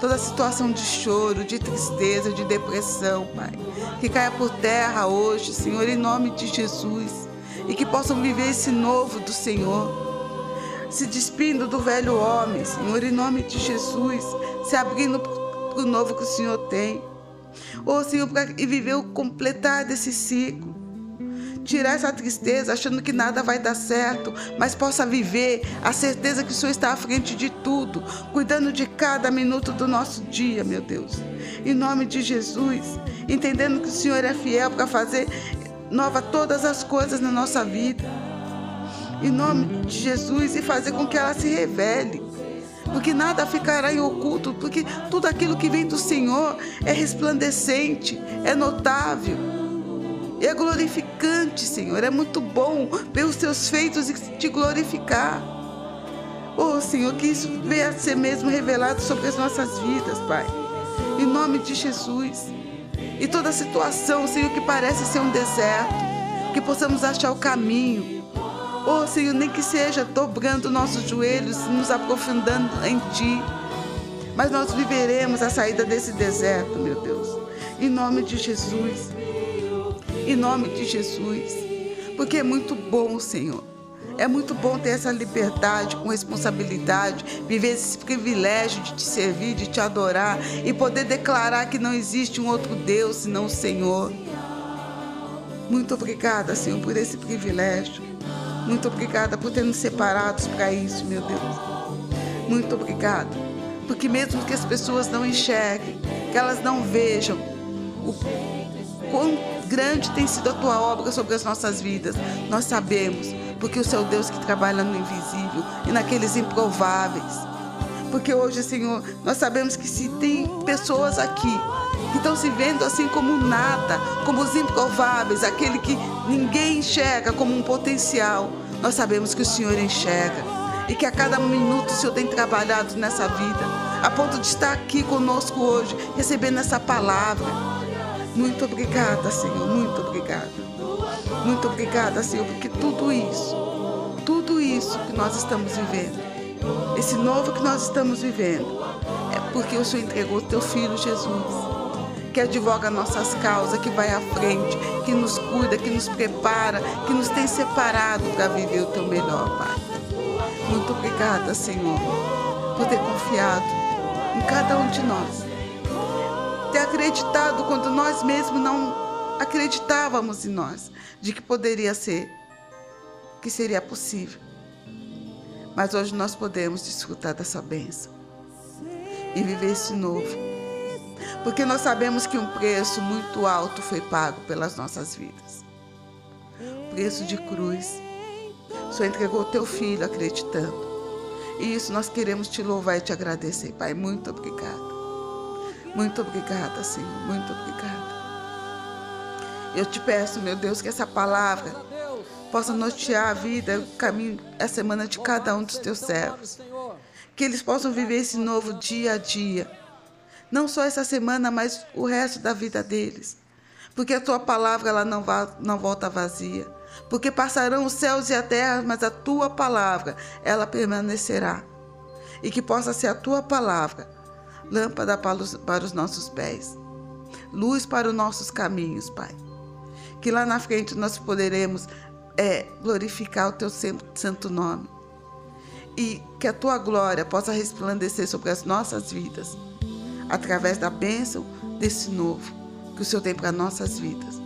toda situação de choro, de tristeza, de depressão, Pai. Que caia por terra hoje, Senhor, em nome de Jesus. E que possam viver esse novo do Senhor. Se despindo do velho homem, Senhor, em nome de Jesus. Se abrindo para o novo que o Senhor tem. Oh, Senhor, e viver o completar desse ciclo tirar essa tristeza achando que nada vai dar certo, mas possa viver a certeza que o Senhor está à frente de tudo, cuidando de cada minuto do nosso dia, meu Deus. Em nome de Jesus, entendendo que o Senhor é fiel para fazer nova todas as coisas na nossa vida. Em nome de Jesus e fazer com que ela se revele porque nada ficará em oculto, porque tudo aquilo que vem do Senhor é resplandecente, é notável é glorificante, Senhor. É muito bom ver os teus feitos e te glorificar. Oh, Senhor, que isso venha a ser mesmo revelado sobre as nossas vidas, Pai. Em nome de Jesus. E toda situação, Senhor, que parece ser um deserto, que possamos achar o caminho. Oh, Senhor, nem que seja dobrando nossos joelhos, nos aprofundando em Ti. Mas nós viveremos a saída desse deserto, meu Deus. Em nome de Jesus em nome de Jesus. Porque é muito bom, Senhor. É muito bom ter essa liberdade com responsabilidade, viver esse privilégio de te servir, de te adorar e poder declarar que não existe um outro Deus senão o Senhor. Muito obrigada, Senhor, por esse privilégio. Muito obrigada por ter nos separados para isso, meu Deus. Muito obrigada. Porque mesmo que as pessoas não enxerguem, que elas não vejam o quão grande tem sido a tua obra sobre as nossas vidas. Nós sabemos, porque o Seu Deus que trabalha no invisível e naqueles improváveis. Porque hoje, Senhor, nós sabemos que se tem pessoas aqui que estão se vendo assim como nada, como os improváveis, aquele que ninguém enxerga como um potencial, nós sabemos que o Senhor enxerga e que a cada minuto o Senhor tem trabalhado nessa vida, a ponto de estar aqui conosco hoje, recebendo essa palavra muito obrigada, Senhor, muito obrigada. Muito obrigada, Senhor, porque tudo isso, tudo isso que nós estamos vivendo, esse novo que nós estamos vivendo, é porque o Senhor entregou o teu filho Jesus, que advoga nossas causas, que vai à frente, que nos cuida, que nos prepara, que nos tem separado para viver o teu melhor, Pai. Muito obrigada, Senhor, por ter confiado em cada um de nós ter acreditado quando nós mesmos não acreditávamos em nós, de que poderia ser, que seria possível. Mas hoje nós podemos desfrutar dessa bênção e viver esse novo. Porque nós sabemos que um preço muito alto foi pago pelas nossas vidas. Preço de cruz. O Senhor entregou teu filho acreditando. E isso nós queremos te louvar e te agradecer, Pai. Muito obrigado. Muito obrigada, Senhor, muito obrigada. Eu te peço, meu Deus, que essa palavra possa nortear a vida, o caminho, a semana de cada um dos teus servos. Que eles possam viver esse novo dia a dia. Não só essa semana, mas o resto da vida deles. Porque a tua palavra ela não, va não volta vazia. Porque passarão os céus e a terra, mas a tua palavra, ela permanecerá. E que possa ser a tua palavra lâmpada para os, para os nossos pés, luz para os nossos caminhos, Pai. Que lá na frente nós poderemos é, glorificar o teu santo nome. E que a tua glória possa resplandecer sobre as nossas vidas, através da bênção desse novo que o Senhor tem para nossas vidas.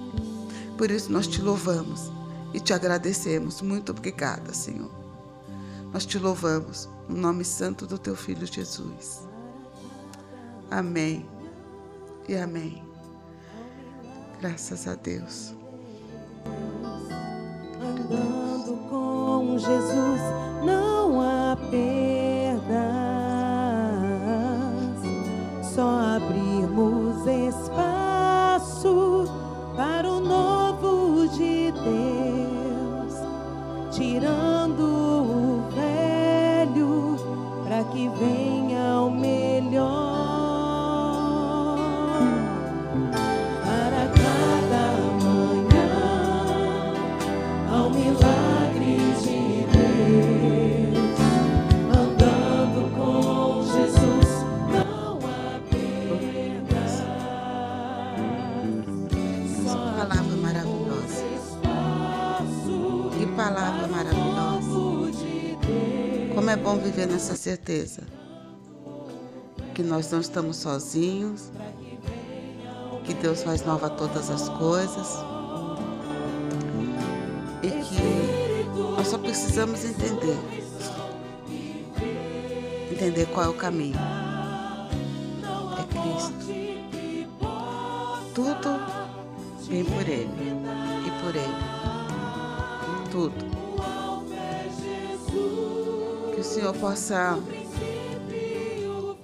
Por isso nós te louvamos e te agradecemos. Muito obrigada, Senhor. Nós te louvamos no nome santo do teu filho Jesus. Amém e amém. Graças a Deus. Andando com Jesus não há perdas, só abrirmos é bom viver nessa certeza que nós não estamos sozinhos, que Deus faz nova todas as coisas e que nós só precisamos entender entender qual é o caminho. É Cristo. Tudo vem por Ele e por Ele. Tudo. Senhor possa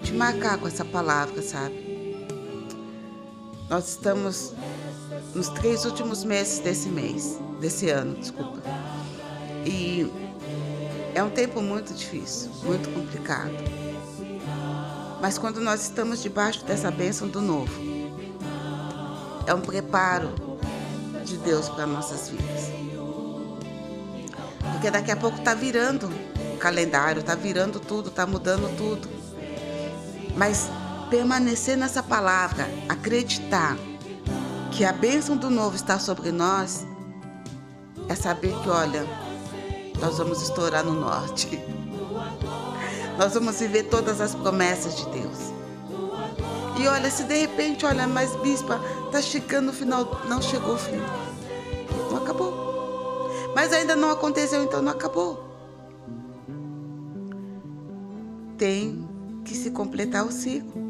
te marcar com essa palavra, sabe? Nós estamos nos três últimos meses desse mês, desse ano, desculpa. E é um tempo muito difícil, muito complicado. Mas quando nós estamos debaixo dessa bênção do novo, é um preparo de Deus para nossas vidas. Porque daqui a pouco está virando calendário, está virando tudo, está mudando tudo. Mas permanecer nessa palavra, acreditar que a bênção do novo está sobre nós, é saber que, olha, nós vamos estourar no norte. <laughs> Nós vamos viver todas as promessas de Deus. E olha, se de repente, olha, mas bispa, tá chegando o final, não chegou o fim. Não acabou. Mas ainda não aconteceu, então não acabou tem que se completar o ciclo.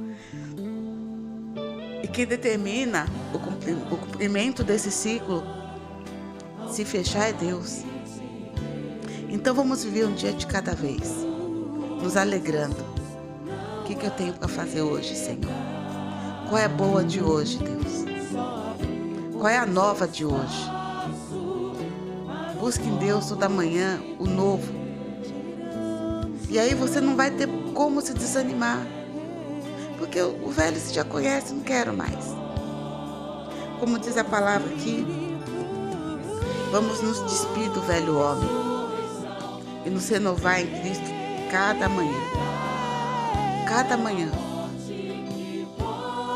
E quem determina o cumprimento desse ciclo, se fechar, é Deus. Então vamos viver um dia de cada vez, nos alegrando. O que, que eu tenho para fazer hoje, Senhor? Qual é a boa de hoje, Deus? Qual é a nova de hoje? Busque em Deus toda manhã o novo. E aí você não vai ter como se desanimar. Porque o velho se já conhece, não quero mais. Como diz a palavra aqui, vamos nos despedir do velho homem e nos renovar em Cristo cada manhã. Cada manhã.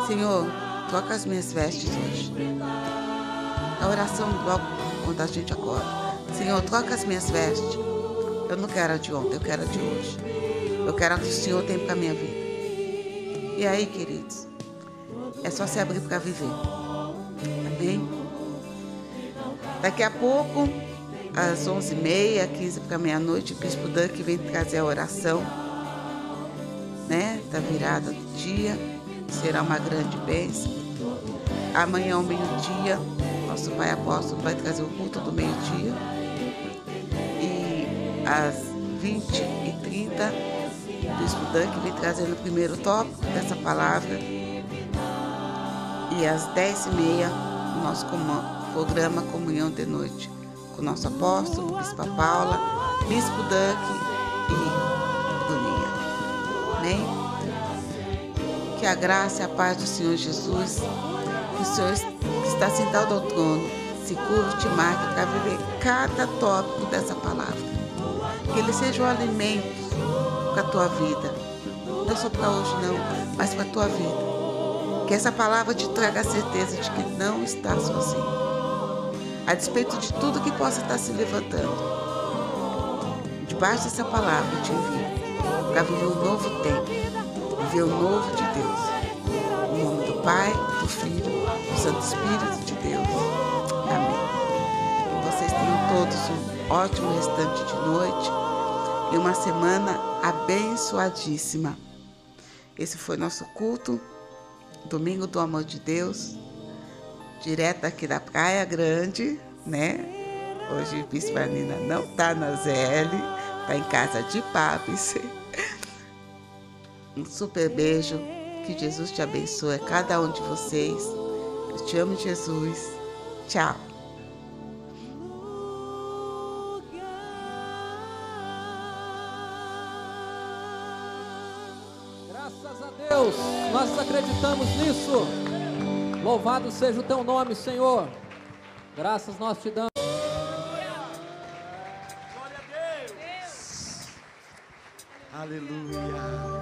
Senhor, troca as minhas vestes hoje. A oração logo quando a gente acorda. Senhor, troca as minhas vestes. Eu não quero a de ontem, eu quero a de hoje. Eu quero que o Senhor tenha para a minha vida. E aí, queridos, é só se abrir para viver. Amém? Daqui a pouco, às 11h30, 15 para meia-noite, o Bispo Duck vem trazer a oração, né? Da virada do dia. Será uma grande bênção. Amanhã, ao meio-dia, nosso Pai Apóstolo vai trazer o culto do meio-dia. E às 20h30, Bispo que vem trazendo o primeiro tópico dessa palavra. E às 10h30, o nosso programa Comunhão de Noite, com o nosso apóstolo, Bispa Paula, Bispo Duck e Bruninha. Amém? Que a graça e a paz do Senhor Jesus, que o Senhor está sentado ao trono, se curte e marque para viver cada tópico dessa palavra. Que ele seja o alimento para a tua vida. Não só para hoje, não, mas para a tua vida. Que essa palavra te traga a certeza de que não está sozinho. a despeito de tudo que possa estar se levantando. Debaixo dessa palavra eu te envio para viver um novo tempo, viver o novo de Deus. Em nome do Pai, do Filho, do Santo Espírito de Deus. Amém. Que vocês tenham todos um ótimo restante de noite e uma semana abençoadíssima. Esse foi nosso culto, Domingo do Amor de Deus, direto aqui da Praia Grande, né? Hoje a Bispa Nina não está na ZL, está em casa de Papis. Um super beijo, que Jesus te abençoe, cada um de vocês. Eu te amo, Jesus. Tchau. Deus, nós acreditamos nisso. Louvado seja o teu nome, Senhor. Graças nós te damos. Aleluia.